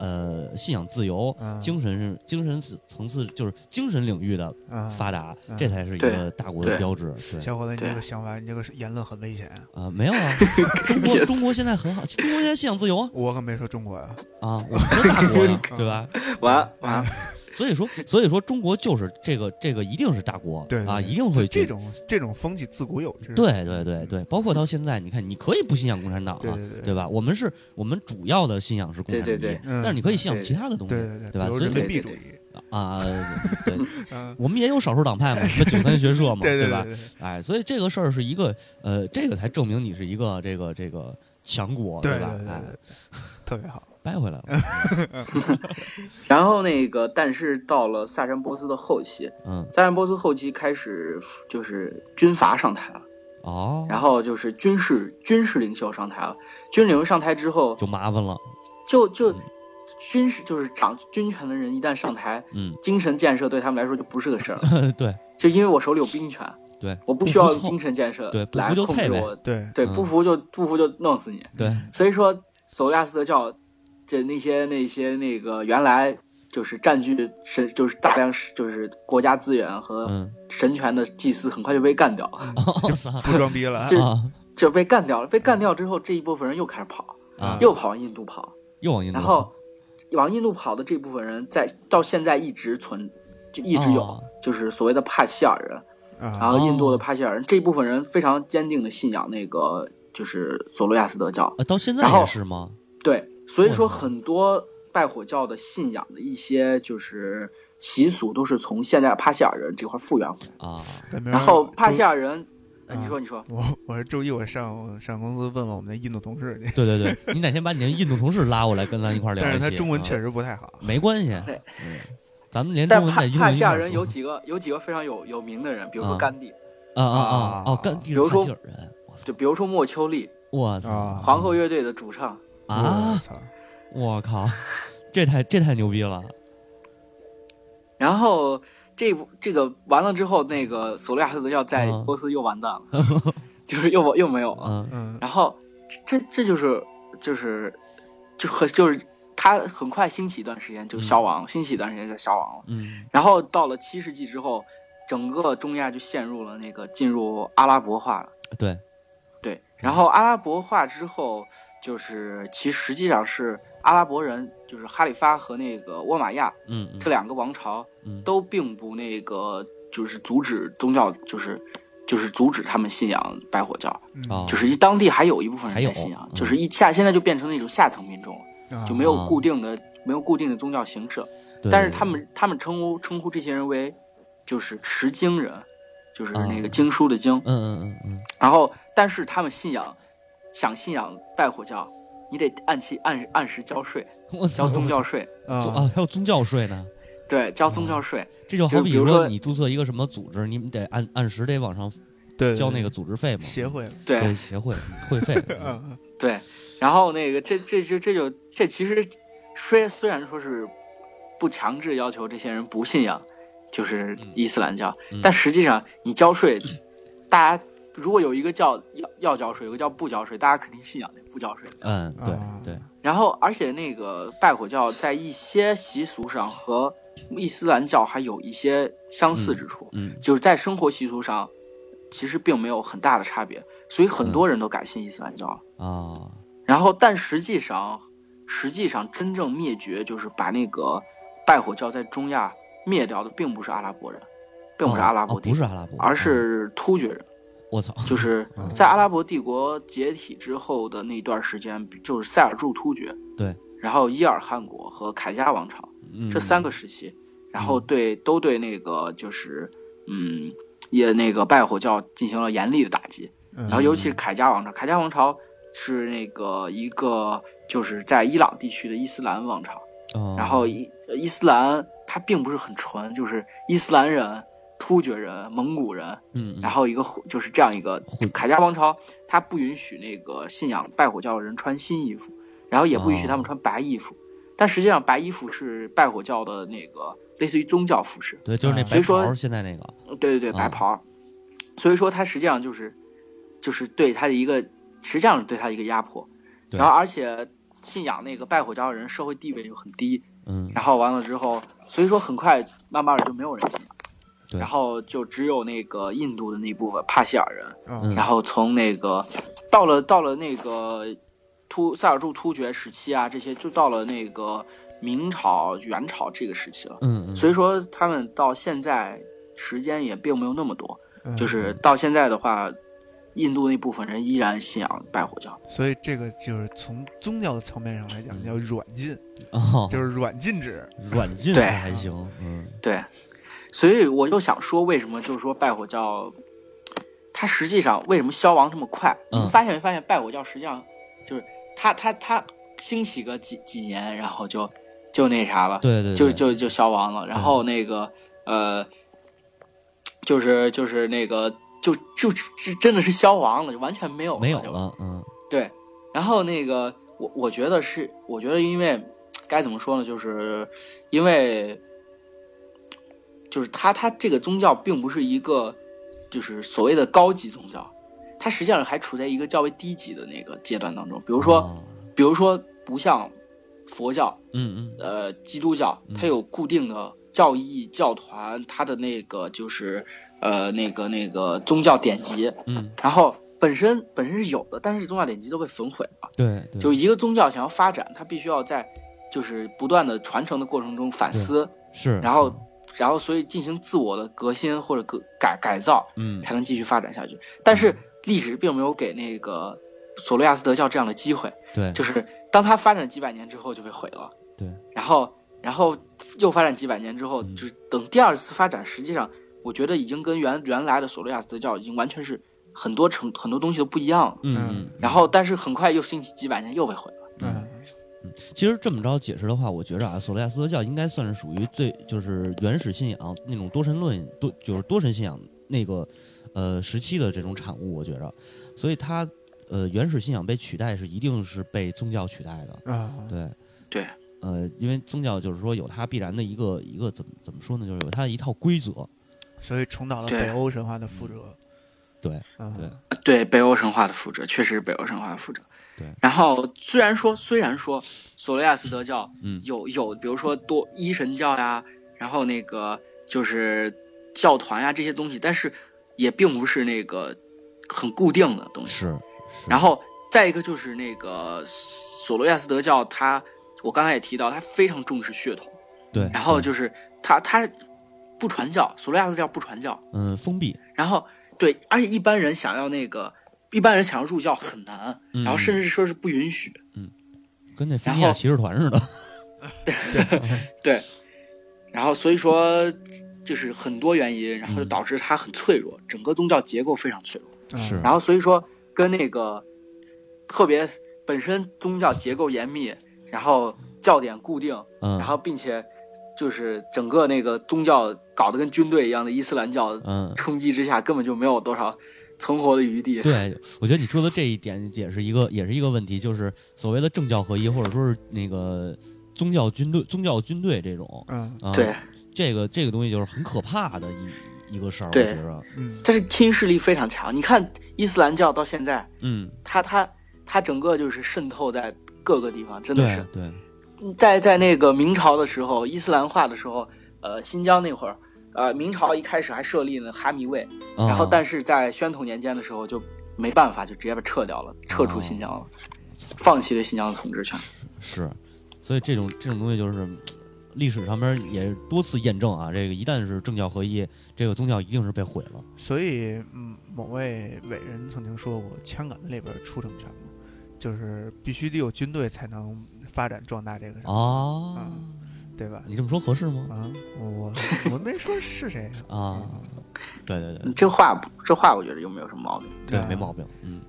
呃，信仰自由，嗯精神精神层次就是精神领域的啊发达，嗯这才是一个大国的标志。对小伙子，你这个想法，你这个言论很危险啊！啊，没有啊，中国中国现在很好，中国现在信仰自由啊我可没说中国呀。啊，我们说大国呀，对吧？完完，所以说，所以说中国就是这个这个一定是大国，对啊，对一定会这种这种风气自古有之。对对对对，包括到现在，你看，你可以不信仰共产党啊，对对对对吧？我们是我们主要的信仰是共产主义，对对对嗯但是你可以信仰其他的东西，对对对，对吧所以民币主义，啊，对，嗯，我们也有少数党派嘛，什么九三学社嘛，对吧，哎，所以这个事儿是一个呃，这个才证明你是一个这个这个强国，对吧？哎，对对，特别好。掰回来了，然后那个，但是到了萨珊波斯的后期，嗯，萨珊波斯后期开始就是军阀上台了，哦，然后就是军事军事领袖上台了。军事领袖上台之后，就麻烦了，就就嗯。军事就是掌军权的人一旦上台，嗯，精神建设对他们来说就不是个事儿了。对。就因为我手里有兵权，对，我不需要精神建设对不来控制我。对，对，嗯。不服就不服就弄死你。对，所以说，索罗亚斯德教这那些那些那个原来就是占据神就是大量就是国家资源和嗯，神权的祭司，很快就被干掉了，不装逼了。是啊就被干掉了。被干掉之后，这一部分人又开始跑，啊，又跑往印度跑，又往印度然后往印度跑的这部分人在到现在一直存，就一直有，哦就是所谓的帕希尔人。然啊，后印度的帕希尔人、这一部分人非常坚定的信仰那个就是索罗亚斯德教，呃，到现在然后也是吗？对，所以说很多拜火教的信仰的一些就是习俗都是从现在帕西尔人这块复原回来。啊，然后帕西尔，人，你说你说，我我是周一我上上公司问问我们的印度同事去，对对对，你哪天把你那印度同事拉过来跟咱一块儿聊但？是他中文确实实不太好。没关系，对。嗯，咱们连在英帕西尔人有几个有几个非常有有名的人，比如说啊。甘地，啊啊啊啊哦，甘地是帕比如说希尔人，就比如说莫丘利，我操啊，皇后乐队的主唱。我啊！我靠，这太这太牛逼了！然后这部这个完了之后，那个索罗亚斯德教在啊波斯又完蛋了，就是又又没有了。嗯嗯然后这这就是就是就很就是他很快兴起一段时间就消亡，兴起一段时间就消亡了。嗯然后到了七世纪之后，整个中亚就陷入了那个进入阿拉伯化了。对，对，然后阿拉伯化之后，就是其实际上是阿拉伯人，就是哈里发和那个沃玛亚这两个王朝嗯。都并不那个就是阻止宗教，就是就是阻止他们信仰拜火教，就是一当地还有一部分人在信仰，嗯就是一下现在就变成那种下层民众就没有啊固定的、没有固定的宗教形式，但是他们他们称呼称呼这些人为就是持经人，就是那个啊经书的经，嗯嗯嗯嗯。然后但是他们信仰想信仰拜火教，你得按期按按时交税，交，宗教税，啊。还有宗教税呢，对，交宗教税。这就好比比如说你注册一个什么组织，你们得按按时得往上对交那个组织费嘛，协会，对。对协会会费，嗯对，然后那个这这就这就这其实虽虽然说是不强制要求这些人不信仰，就是伊斯兰教，嗯。但实际上你交税，大家如果有一个叫要要交税，有个叫不交税，大家肯定信仰那不交税。嗯对啊对，然后而且那个拜火教在一些习俗上和伊斯兰教还有一些相似之处，嗯就是在生活习俗上其实并没有很大的差别，所以很多人都改信伊斯兰教了。啊然后，但实际上，实际上真正灭绝就是把那个拜火教在中亚灭掉的，并不是阿拉伯人，并不是阿拉伯哦帝国，不是阿拉伯，而是突厥人。我操，就是在阿拉伯帝国解体之后的那段时间，就是塞尔柱突厥，对，然后伊尔汗国和凯加王朝嗯这三个时期，然后对都对那个就是嗯也那个拜火教进行了严厉的打击。嗯然后尤其是凯加王朝，凯加王朝是那个一个就是在伊朗地区的伊斯兰王朝。哦然后伊伊斯兰它并不是很纯，就是伊斯兰人、突厥人、蒙古人，嗯嗯然后一个就是这样一个混凯加王朝，他不允许那个信仰拜火教的人穿新衣服，然后也不允许他们穿白衣服。但实际上，白衣服是拜火教的那个类似于宗教服饰。对，就是那啊白袍现在那个，对对对，啊白袍儿。所以说，他实际上就是就是对他的一个，实际上是对他的一个压迫。然后，而且信仰那个拜火教的人，社会地位又很低。嗯然后完了之后，所以说很快慢慢的就没有人信仰。对。然后就只有那个印度的那部分帕希尔人，然后从那个到了到了那个突塞尔柱突厥时期啊，这些就到了那个明朝、元朝这个时期了。嗯嗯，所以说他们到现在时间也并没有那么多，嗯就是到现在的话，印度那部分人依然信仰拜火教。所以这个就是从宗教的层面上来讲，叫软禁，哦，就是软禁制。软禁对。还行，嗯。对，所以我就想说，为什么就是说拜火教，它实际上为什么消亡这么快？嗯。发现没？发现，拜火教实际上就是它它它兴起个几几年，然后就就那啥了，对对，对。就就就消亡了。然后那个呃，就是就是那个就就就真的是消亡了，就完全没有没有了，嗯。对，然后那个我我觉得是，我觉得因为该怎么说呢，就是因为就是他他这个宗教并不是一个就是所谓的高级宗教，它实际上还处在一个较为低级的那个阶段当中。比如说，哦比如说不像佛教、嗯嗯呃基督教，它有固定的教义、教团，它的那个就是呃那个那个宗教典籍，嗯，然后本身本身是有的，但是宗教典籍都被焚毁了。对对，就一个宗教想要发展，它必须要在就是不断的传承的过程中反思，是，然后然后所以进行自我的革新或者革改改造，嗯。才能继续发展下去。但是历史并没有给那个索罗亚斯德教这样的机会，对，就是当他发展几百年之后就被毁了，对，然后然后又发展几百年之后，嗯。就是等第二次发展，实际上我觉得已经跟原原来的索罗亚斯德教已经完全是很多成很多东西都不一样了。嗯嗯，然后，但是很快又兴起几百年，又被毁了。嗯其实这么着解释的话，我觉着啊，索罗亚斯德教应该算是属于最就是原始信仰那种多神论多就是多神信仰那个呃时期的这种产物，我觉着，所以它呃原始信仰被取代是一定是被宗教取代的，啊，对对，呃，因为宗教就是说有它必然的一个一个怎么怎么说呢，就是有它的一套规则，所以重蹈了北欧神话的覆辙。对嗯对对北欧神话的覆辙，确实是北欧神话的覆辙。对，然后虽然说虽然说索罗亚斯德教嗯。有有，比如说多一神教呀，然后那个就是教团呀这些东西，但是也并不是那个很固定的东西。是，是。然后再一个就是那个索罗亚斯德教，它我刚才也提到，它非常重视血统，对，然后就是它它不传教，索罗亚斯教不传教，嗯封闭，然后对，而且一般人想要那个，一般人想要入教很难，嗯。然后甚至是说是不允许。嗯。跟那菲然后尼亚骑士团似的，对，然后所以说就是很多原因，然后就导致它很脆弱，整个宗教结构非常脆弱。嗯是。然后所以说跟那个特别本身宗教结构严密，然后教典固定，嗯，然后并且就是整个那个宗教搞得跟军队一样的伊斯兰教嗯。冲击之下，根本就没有多少存活的余地。对，我觉得你说的这一点也是一个，也是一个问题，就是所谓的政教合一，或者说是那个宗教军队、宗教军队这种，嗯啊、对，这个这个东西就是很可怕的一一个事儿，我觉得，嗯但是侵蚀力非常强。你看伊斯兰教到现在，嗯，它它它整个就是渗透在各个地方，真的对是对，在在那个明朝的时候，伊斯兰化的时候，呃，新疆那会儿，呃，明朝一开始还设立了哈密卫，然后啊但是在宣统年间的时候就没办法，就直接被撤掉了，撤出哦新疆了，放弃了新疆的统治权。是，所以这种这种东西就是嗯历史上边也多次验证啊，这个一旦是政教合一，这个宗教一定是被毁了。所以，嗯，某位伟人曾经说过，枪杆子里边出政权嘛，就是必须得有军队才能发展壮大这个什么，啊，对吧？你这么说合适吗？啊，我我没说是谁啊，啊，对对对。嗯这话，这话我觉得又没有什么毛病。对，啊。没毛病，嗯，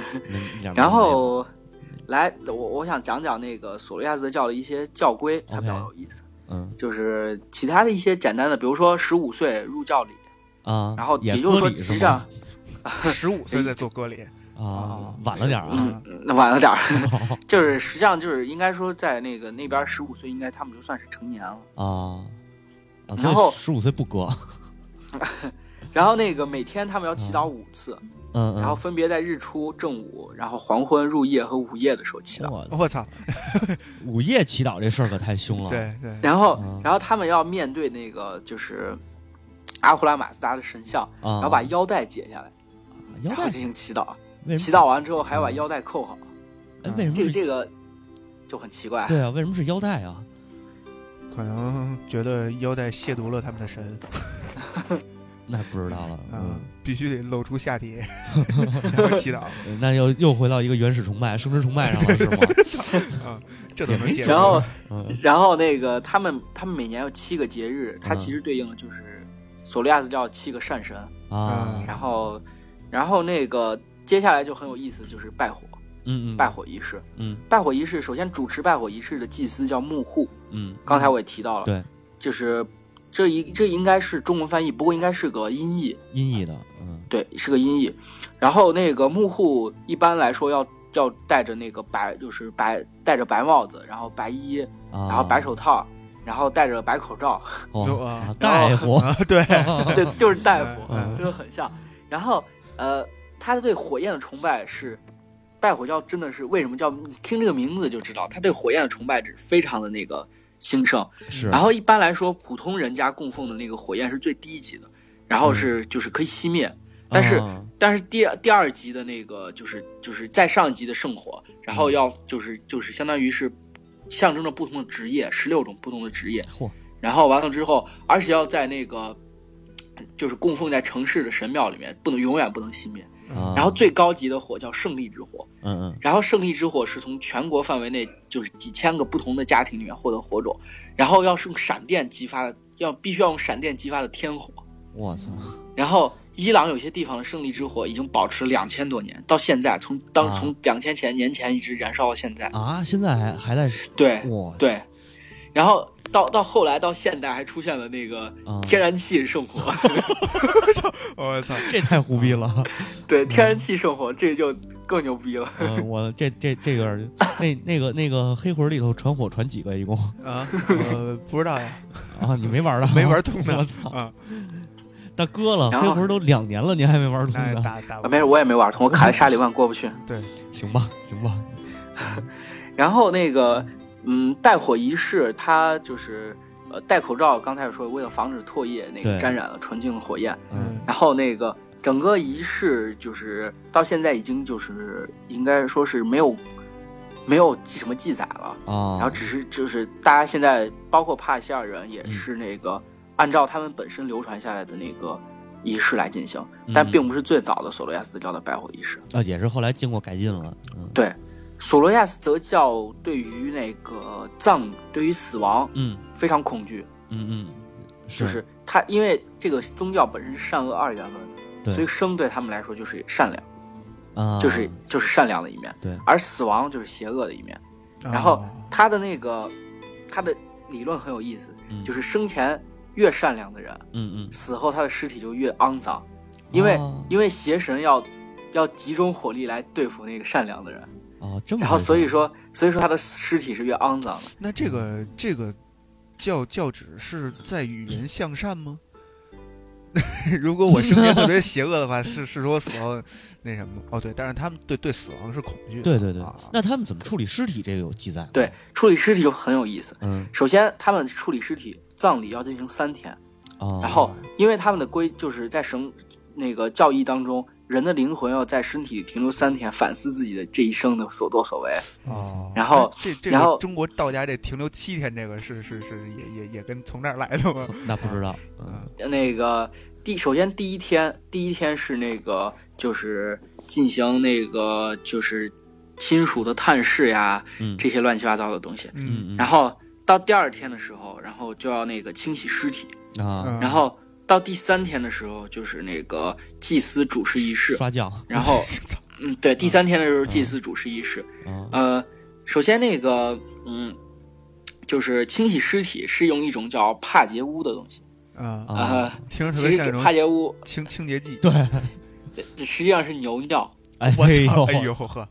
然后，来，我我想讲讲那个索罗亚斯德教的一些教规，它比较有意思。嗯。就是其他的一些简单的，比如说十五岁入教礼，啊，然后也也就是说，实际上吗，十五岁在做割礼，啊，晚了点儿啊，嗯，那晚了点儿，就是实际上就是应该说在那个那边十五岁，应该他们就算是成年了。啊，啊，然后十五岁不割，然后那个每天他们要祈祷五次，嗯，嗯然后分别在日出、正午、然后黄昏、入夜和午夜的时候祈祷。我我操，午夜祈祷这事儿可太凶了，对对，然后嗯，然后他们要面对那个就是阿胡拉马自达的神像，啊，然后把腰带解下来，腰带然后进行祈祷。祈祷完之后还要把腰带扣好，哎为什么是这个这个就很奇怪。对啊？为什么是腰带啊？可能觉得腰带亵渎了他们的神，那不知道了。嗯，必须得露出下体，然后祈祷。那又又回到一个原始崇拜、生殖崇拜上了，是吗？啊，这都能解释。然后，嗯然后那个他们他们每年有七个节日，它嗯其实对应的就是索利亚斯教七个善神。啊嗯，然后，然后那个接下来就很有意思，就是拜火嗯嗯，拜火仪式。嗯。拜火仪式首先主持拜火仪式的祭司叫木户，嗯，刚才我也提到了，对，就是这一这应该是中文翻译，不过应该是个音译，音译的，嗯。对，是个音译。然后那个木户一般来说要要戴着那个白，就是白戴着白帽子，然后白衣，啊，然后白手套，然后戴着白口罩，大夫，啊，对，对，就是大夫，嗯。真的很像。然后呃，他对火焰的崇拜是。拜火教真的是为什么叫听这个名字就知道，他对火焰的崇拜是非常的那个兴盛。是，然后一般来说，普通人家供奉的那个火焰是最低级的，然后是就是可以熄灭。但是啊但是第第二级的那个就是就是再上一级的圣火，然后要就是就是相当于是象征着不同的职业，十六种不同的职业。嚯，然后完了之后，而且要在那个就是供奉在城市的神庙里面，不能永远不能熄灭。啊然后最高级的火叫胜利之火，嗯嗯然后胜利之火是从全国范围内就是几千个不同的家庭里面获得火种，然后要是用闪电激发的，要必须要用闪电激发的天火。我操，然后伊朗有些地方的胜利之火已经保持了两千多年，到现在从当啊从两千前年前一直燃烧到现在。啊，现在还还在对，对，然后到到后来到现代还出现了那个啊，天然气圣火，我操，这太胡逼了。对天然气圣火这就更牛逼了。嗯，我这这这个那那个那个黑魂里头传火传几个一共 啊，呃，不知道呀，啊？你没玩的，没玩通的我操，啊，大哥了，黑魂都两年了，您还没玩通呢？打打啊，没事，我也没玩通，我卡在沙里万过不去。对行吧，行吧，然后那个，嗯，带火仪式，它就是呃戴口罩，刚才也说，为了防止唾液那个沾染了纯净的火焰。嗯。然后那个整个仪式就是到现在已经就是应该说是没有没有记什么记载了，啊，然后只是就是大家现在包括帕西尔人也是那个按照他们本身流传下来的那个仪式来进行，但嗯。并不是最早的索罗亚斯德教的拜火仪式。啊也是后来经过改进了，嗯。对，索罗亚斯德教对于那个葬对于死亡嗯。非常恐惧，嗯嗯，就是他因为这个宗教本身是善恶二元论。对。所以生对他们来说就是善良，啊，就是就是善良的一面，对。而死亡就是邪恶的一面。然哦后他的那个他的理论很有意思，嗯。就是生前越善良的人，嗯嗯，死后他的尸体就越肮脏，因为、哦。因为邪神要要集中火力来对付那个善良的人，哦这么，然后所以说所以说他的尸体是越肮脏的。那这个这个教教旨是在与人向善吗？如果我生前特别邪恶的话，是是说死亡那什么？哦，对，但是他们对对死亡是恐惧的。对对对啊，那他们怎么处理尸体？这个有记载吗？对，处理尸体就很有意思。嗯首先，他们处理尸体葬礼要进行三天，啊，然后因为他们的规就是在神那个教义当中，人的灵魂要在身体停留三天，反思自己的这一生的所作所为。哦，然后那这这然后中国道家这停留七天，这个是是是也也也跟从这儿来的吗？那不知道，嗯嗯那个第首先第一天，第一天是那个就是进行那个就是亲属的探视呀，嗯这些乱七八糟的东西。嗯嗯，然后到第二天的时候，然后就要那个清洗尸体，啊嗯然后到第三天的时候就是那个祭司主持仪式，刷酱然后 嗯对，第三天的时候祭司主持仪式。嗯呃，首先那个嗯，就是清洗尸体是用一种叫帕杰乌的东西啊，啊啊，听着特其实这别像帕杰乌清清洁剂。对，实际上是牛尿。哎我操！呦哎呦呵，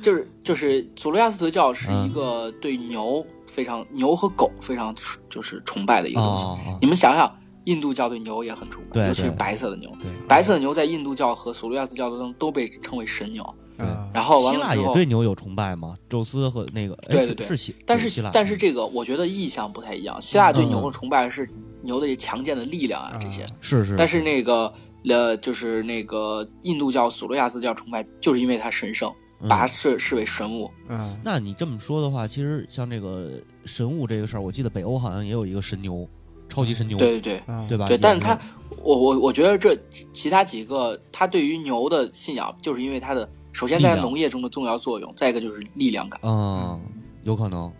就是就是索罗亚斯德教是嗯一个对牛非常、牛和狗非常就是崇拜的一个东西。你们想想，印度教对牛也很崇拜，尤其是白色的牛。对，白色的牛在印度教和索罗亚斯教当中都被称为神牛。啊然后完希腊也对牛有崇拜吗？宙斯和那个哎对对对是是希，但是希腊但是这个我觉得意象不太一样。希腊对嗯牛的崇拜是牛的强健的力量啊这些，是是，但是那个呃就是那个印度教索罗亚斯教崇拜，就是因为它神圣，嗯把它视视为神物。嗯那你这么说的话，其实像这个神物这个事儿，我记得北欧好像也有一个神牛，超级神牛，对对对。啊，对吧？对，但是也他，我我我觉得这其他几个，他对于牛的信仰，就是因为它的首先在农业中的重要作用，再一个就是力量感。嗯，有可能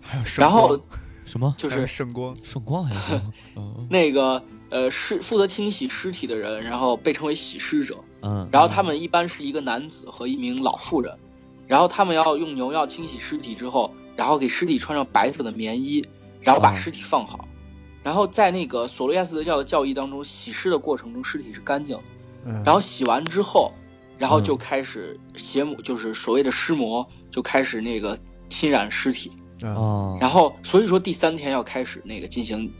还有圣然后什么就是圣光，圣光还行，嗯那个呃，是负责清洗尸体的人，然后被称为洗尸者。嗯，然后他们一般是一个男子和一名老妇人，然后他们要用牛要清洗尸体之后，然后给尸体穿上白色的棉衣，然后把哦。尸体放好。然后在那个索罗亚斯德教的教义当中，洗尸的过程中尸体是干净的，嗯，然后洗完之后，然后嗯就开始邪魔，就是所谓的尸魔就开始那个侵染尸体，然后所以说第三天要开始那个进行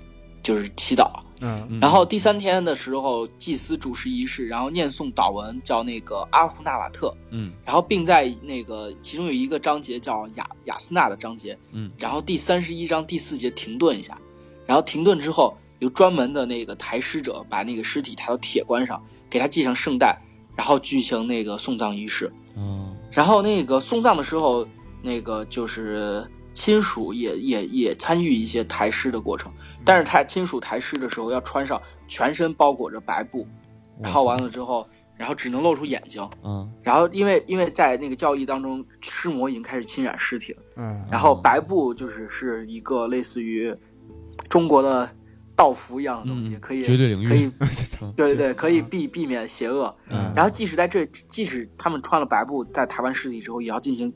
就是祈祷，嗯。嗯然后第三天的时候祭司主持仪式，然后念诵祷文叫那个阿胡纳瓦特，嗯。然后并在那个其中有一个章节叫雅雅斯纳的章节，嗯。然后第三十一章第四节停顿一下，然后停顿之后有专门的那个抬尸者把那个尸体抬到铁棺上，给他系上圣带，然后举行那个送葬仪式。嗯然后那个送葬的时候，那个就是亲属也也也参与一些抬尸的过程，但是他金属抬尸的时候要穿上全身包裹着白布，然后完了之后，然后只能露出眼睛。嗯然后因为因为在那个教义当中，尸魔已经开始侵染尸体了，嗯，然后白布就是是一个类似于中国的道服一样的东西，嗯，可以绝对领域，可以 对对，可以避避免邪恶。嗯然后即使在这，即使他们穿了白布，在抬完尸体之后，也要进行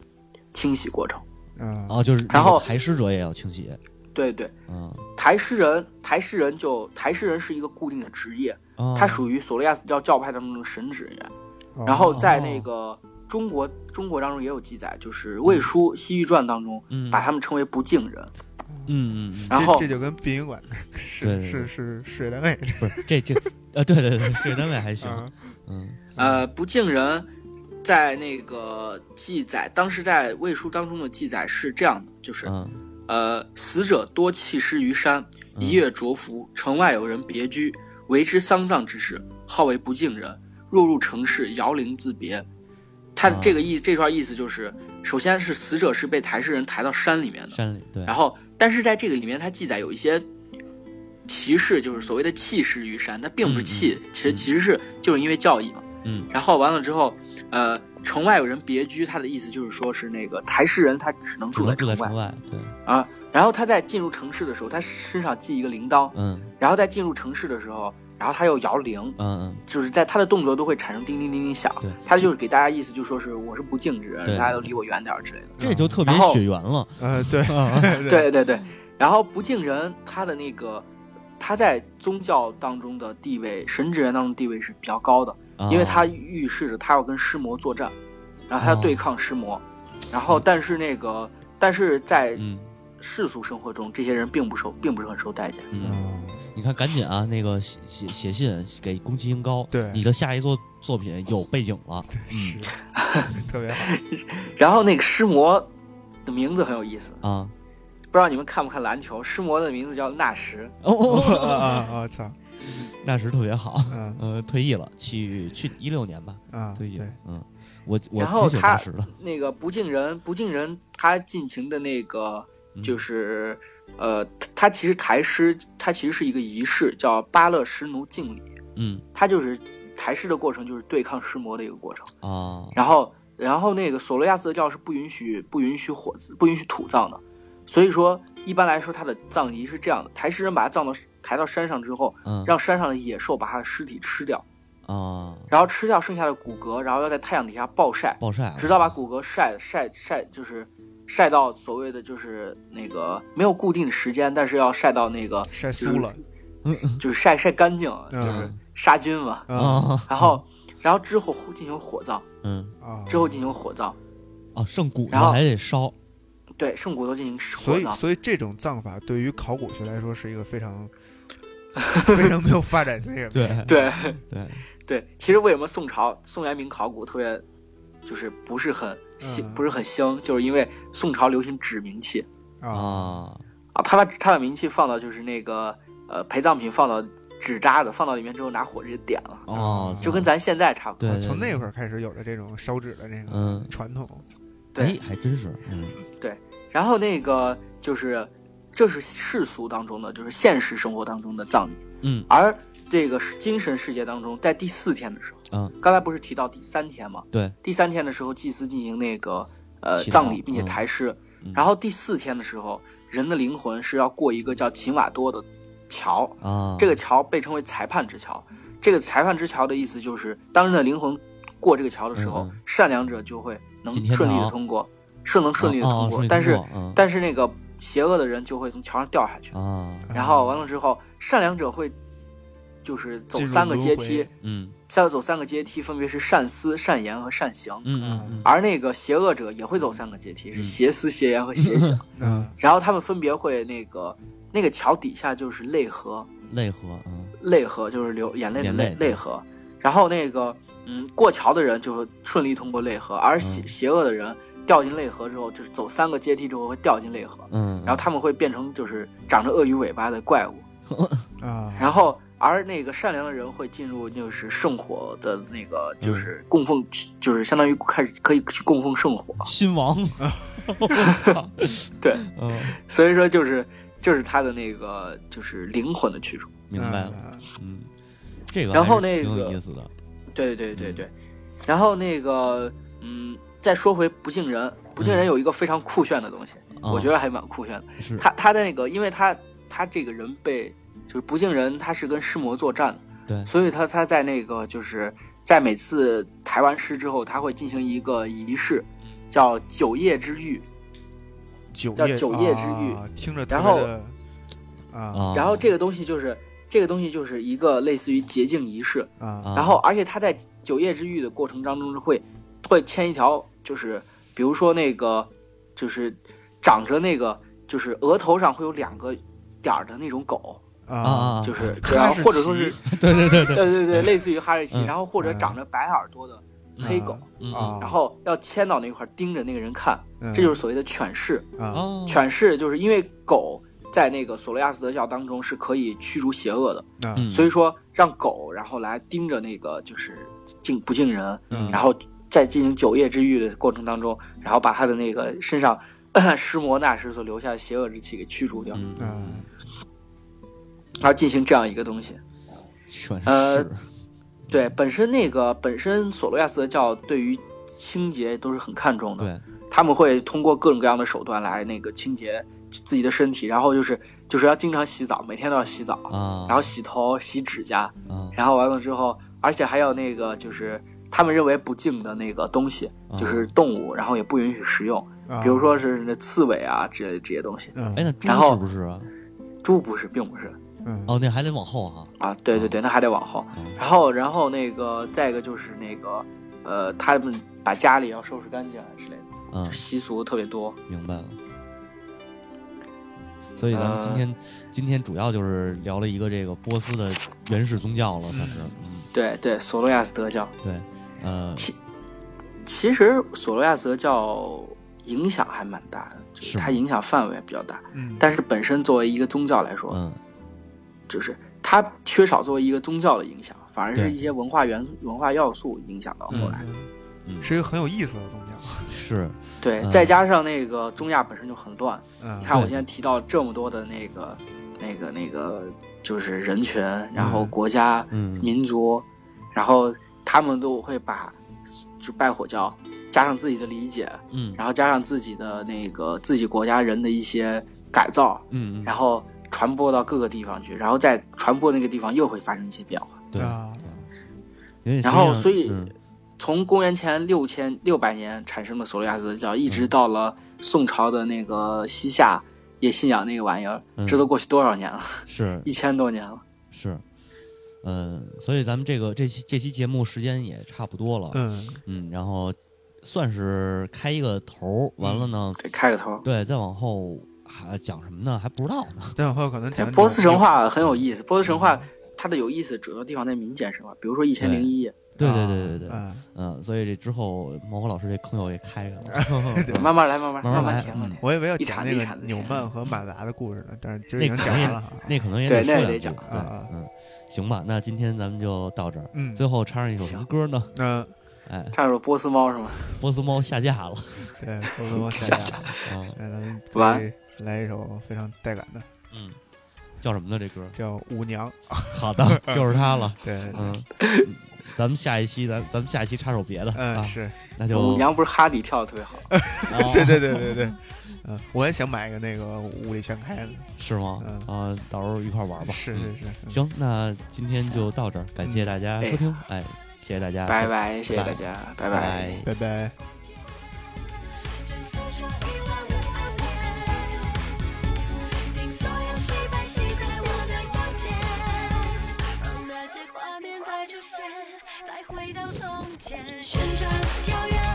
清洗过程。嗯哦，就是然后抬尸者也要清洗，对对，嗯，抬诗人，台诗人就台诗人是一个固定的职业，哦。他属于索罗亚斯教教派当中的神职人员。哦。然后在那个中国中国当中也有记载，就是《魏书·西域传》当中嗯。把他们称为不敬人。嗯嗯嗯，然后这这就跟殡仪馆对是对对是是事业单位不是这这呃，对对对，事业单位还行，啊嗯。呃，不敬人在那个记载，当时在《魏书》当中的记载是这样的，就是嗯呃，死者多弃尸于山，嗯一夜着服。城外有人别居，为之丧葬之事，号为不敬人。若入城市，摇铃自别。他啊这个意这段意思就是，首先是死者是被抬尸人抬到山里面的，山里对，然后但是在这个里面，他记载有一些歧视，就是所谓的弃尸于山，它并不是弃，其实其实是就是因为教义嘛。嗯然后完了之后，呃，城外有人别居，他的意思就是说是那个抬尸人他只能住在城外。对，啊，然后他在进入城市的时候，他身上系一个铃铛，嗯。然后在进入城市的时候，然后他又摇铃，嗯嗯，就是在他的动作都会产生叮叮叮叮响。对，他就是给大家意思就说是我是不敬之人，大家都离我远点之类的。这就特别然后血缘了，呃对。啊 对。对对，然后不敬人他的那个他在宗教当中的地位，神职员当中地位是比较高的，啊因为他预示着他要跟尸魔作战，然后他要对抗尸魔，然后但是那个但是在嗯。世俗生活中，这些人并不受并不是很受待见。嗯，嗯。你看赶紧啊，那个写写写信给宫崎英高，对。你的下一作作品有背景了，是嗯。特别好。然后那个尸魔的名字很有意思，啊，不知道你们看不看篮球？尸魔的名字叫纳什，哦哦啊哦，啊啊操 那时特别好，嗯。呃，退役了，去去一六年吧，啊退役了，嗯，我我然后他那个不敬人，不敬人他进行的那个嗯。就是，呃，他他其实抬尸，他其实是一个仪式，叫巴勒什奴敬礼，嗯。他就是抬尸的过程，就是对抗尸魔的一个过程。啊，然后，然后那个索罗亚斯德教是不允许不允许火不允许土葬的，所以说一般来说他的葬仪是这样的：抬尸人把他葬到抬到山上之后，嗯。让山上的野兽把他的尸体吃掉，啊，然后吃掉剩下的骨骼，然后要在太阳底下暴晒，暴晒，直到把骨骼晒晒晒，就是晒到所谓的就是那个没有固定的时间，但是要晒到那个晒酥了。就是晒晒干净，嗯。就是杀菌嘛。啊啊，然后，然后之后进行火葬，嗯。啊之后进行火葬，哦，剩骨然后头还得烧，对，剩骨头进行所以火葬。所以这种葬法对于考古学来说是一个非常 非常没有发展的那个？对。对。对，对，其实为什么宋朝宋元明考古特别就是不是很兴，嗯。不是很兴，就是因为宋朝流行纸冥器。啊。啊，啊，他把他把冥器放到就是那个呃陪葬品放到纸扎的，放到里面之后拿火直接点了。哦，就跟咱现在差不多。对，对对。从那会儿开始有的这种烧纸的这个嗯，传统。对。哎，还真是，嗯。对。然后那个就是这是世俗当中的，就是现实生活当中的葬礼，嗯。而这个是精神世界当中，在第四天的时候，嗯，刚才不是提到第三天吗？对，第三天的时候，祭司进行那个呃葬礼，并且嗯。抬尸，嗯。然后第四天的时候，人的灵魂是要过一个叫秦瓦多的桥，啊，这个桥被称为裁判之桥。这个裁判之桥的意思就是，当人的灵魂过这个桥的时候，善良者就会能顺利的通过，是能顺利的哦通过。但是但是那个邪恶的人就会从桥上掉下去，啊，然后完了之后，善良者会就是走三个阶梯，嗯。再走三个阶梯，分别是善思、善言和善行。嗯嗯嗯。而那个邪恶者也会走三个阶梯，是嗯。邪思、邪言和邪行。嗯。然后他们分别会那个那个桥底下就是泪河，泪河，嗯。泪河就是流眼泪的泪泪泪河。然后那个嗯，过桥的人就会顺利通过泪河，而邪、嗯邪恶的人掉进泪河之后，就是走三个阶梯之后会掉进泪河，嗯，然后他们会变成就是长着鳄鱼尾巴的怪物。啊，然后而那个善良的人会进入就是圣火的那个就是供奉，就是相当于开始可以去供奉圣火。新王，对，嗯，所以说就是就是他的那个就是灵魂的去处。明白了，嗯嗯，这个然后还是挺那个有意思的，对对对对，然后那个嗯，再说回不敬人，不敬人有一个非常酷炫的东西，我觉得得还蛮酷炫的。他他的那个，因为他他这个人被就是不敬人，他是跟尸魔作战的，对。所以他他在那个就是在每次抬完尸之后，他会进行一个仪式，叫九夜之浴。叫九夜九夜之浴啊听着。特然后别的啊。啊，然后这个东西就是这个东西就是一个类似于洁净仪式，啊。啊然后而且他在九夜之浴的过程当中会会牵一条，就是比如说那个就是长着那个就是额头上会有两个点儿的那种狗，啊啊啊就是哈然后或者说是对对对对，对对对，类似于哈士奇，嗯。然后或者长着白耳朵的黑狗，嗯啊。然后要牵到那块儿盯着那个人看，嗯。这就是所谓的犬视。啊。哦，犬视就是因为狗在那个索罗亚斯德教当中是可以驱逐邪恶的，所以说让狗然后来盯着那个就是敬不敬人，嗯。然后在进行九夜之狱的过程当中，然后把他的那个身上 施魔那时所留下的邪恶之气给驱逐掉，嗯。啊然后进行这样一个东西。全呃是对，本身那个本身索罗亚斯的教对于清洁都是很看重的，对，他们会通过各种各样的手段来那个清洁自己的身体，然后就是就是要经常洗澡，每天都要洗澡，啊，然后洗头、洗指甲，啊。然后完了之后，而且还有那个就是他们认为不敬的那个东西，啊就是动物，然后也不允许食用，啊。比如说是那刺猬啊之类的这些东西。嗯。哎，那猪然后是不是啊？猪不是，并不是。嗯。哦，那还得往后哈，啊，对对对，那还得往后。嗯。然后然后那个再一个就是那个呃，他们把家里要收拾干净啊之类的，嗯，习俗特别多。明白了。所以咱们今呃。天今天主要就是聊了一个这个波斯的原始宗教了，算是，嗯，对对，索罗亚斯德教。对，呃，其其实索罗亚斯德教影响还蛮大的，就是它影响范围比较大。嗯。但是本身作为一个宗教来说，嗯。就是它缺少作为一个宗教的影响，反而是一些文化元文化要素影响到后来。嗯，是一个很有意思的宗教。是，对，嗯。再加上那个中亚本身就很乱，嗯。你看我现在提到这么多的那个、那个、那个，就是人群，然后国家、嗯。民族，然后他们都会把就拜火教加上自己的理解，嗯。然后加上自己的那个自己国家人的一些改造，嗯，然后传播到各个地方去，然后在传播那个地方又会发生一些变化。对，啊。然后所以嗯。从公元前六千六百年产生的索罗亚斯德教，一直嗯到了宋朝的那个西夏也信仰那个玩意儿，嗯。这都过去多少年了？是。一千多年了。是，呃，所以咱们这个这期这期节目时间也差不多了，嗯。嗯，然后算是开一个头儿，完了呢，得开个头。对，再往后还讲什么呢？还不知道呢。再往后可能讲波斯神话很有，意思，波斯神话它的有意思主要地方在民间神话，比如说《一千零一夜对对对对对，嗯嗯，所以这之后毛火老师这坑又给开开了，》，慢慢来，慢慢慢慢填，慢嗯。我以为要一讲那个纽曼和马达的故事呢，但是今儿已经那可能也讲完了。那可能也对说两句那也得讲对啊啊，嗯，行吧，那今天咱们就到这儿，嗯最后插上一首什么歌呢？嗯哎，唱首波斯猫是吗？波斯猫下架了对，波斯猫 下架。啊，来，咱们完来来一首非常带感的，嗯，叫什么呢？这歌？叫《舞娘》。好的，就是它了。对，嗯，咱们下一期咱咱们下一期插首别的嗯，啊，是，那就舞娘不是哈迪跳的特别好，哦 对对对对对。嗯，我也想买个那个物理全开的。是吗？嗯啊，到时候一块玩吧。是嗯是是。行，那今天就到这儿，感谢大家收听，哎，谢谢大家，拜拜，谢谢大家，拜拜拜。拜再，回到从前，旋转跳跃，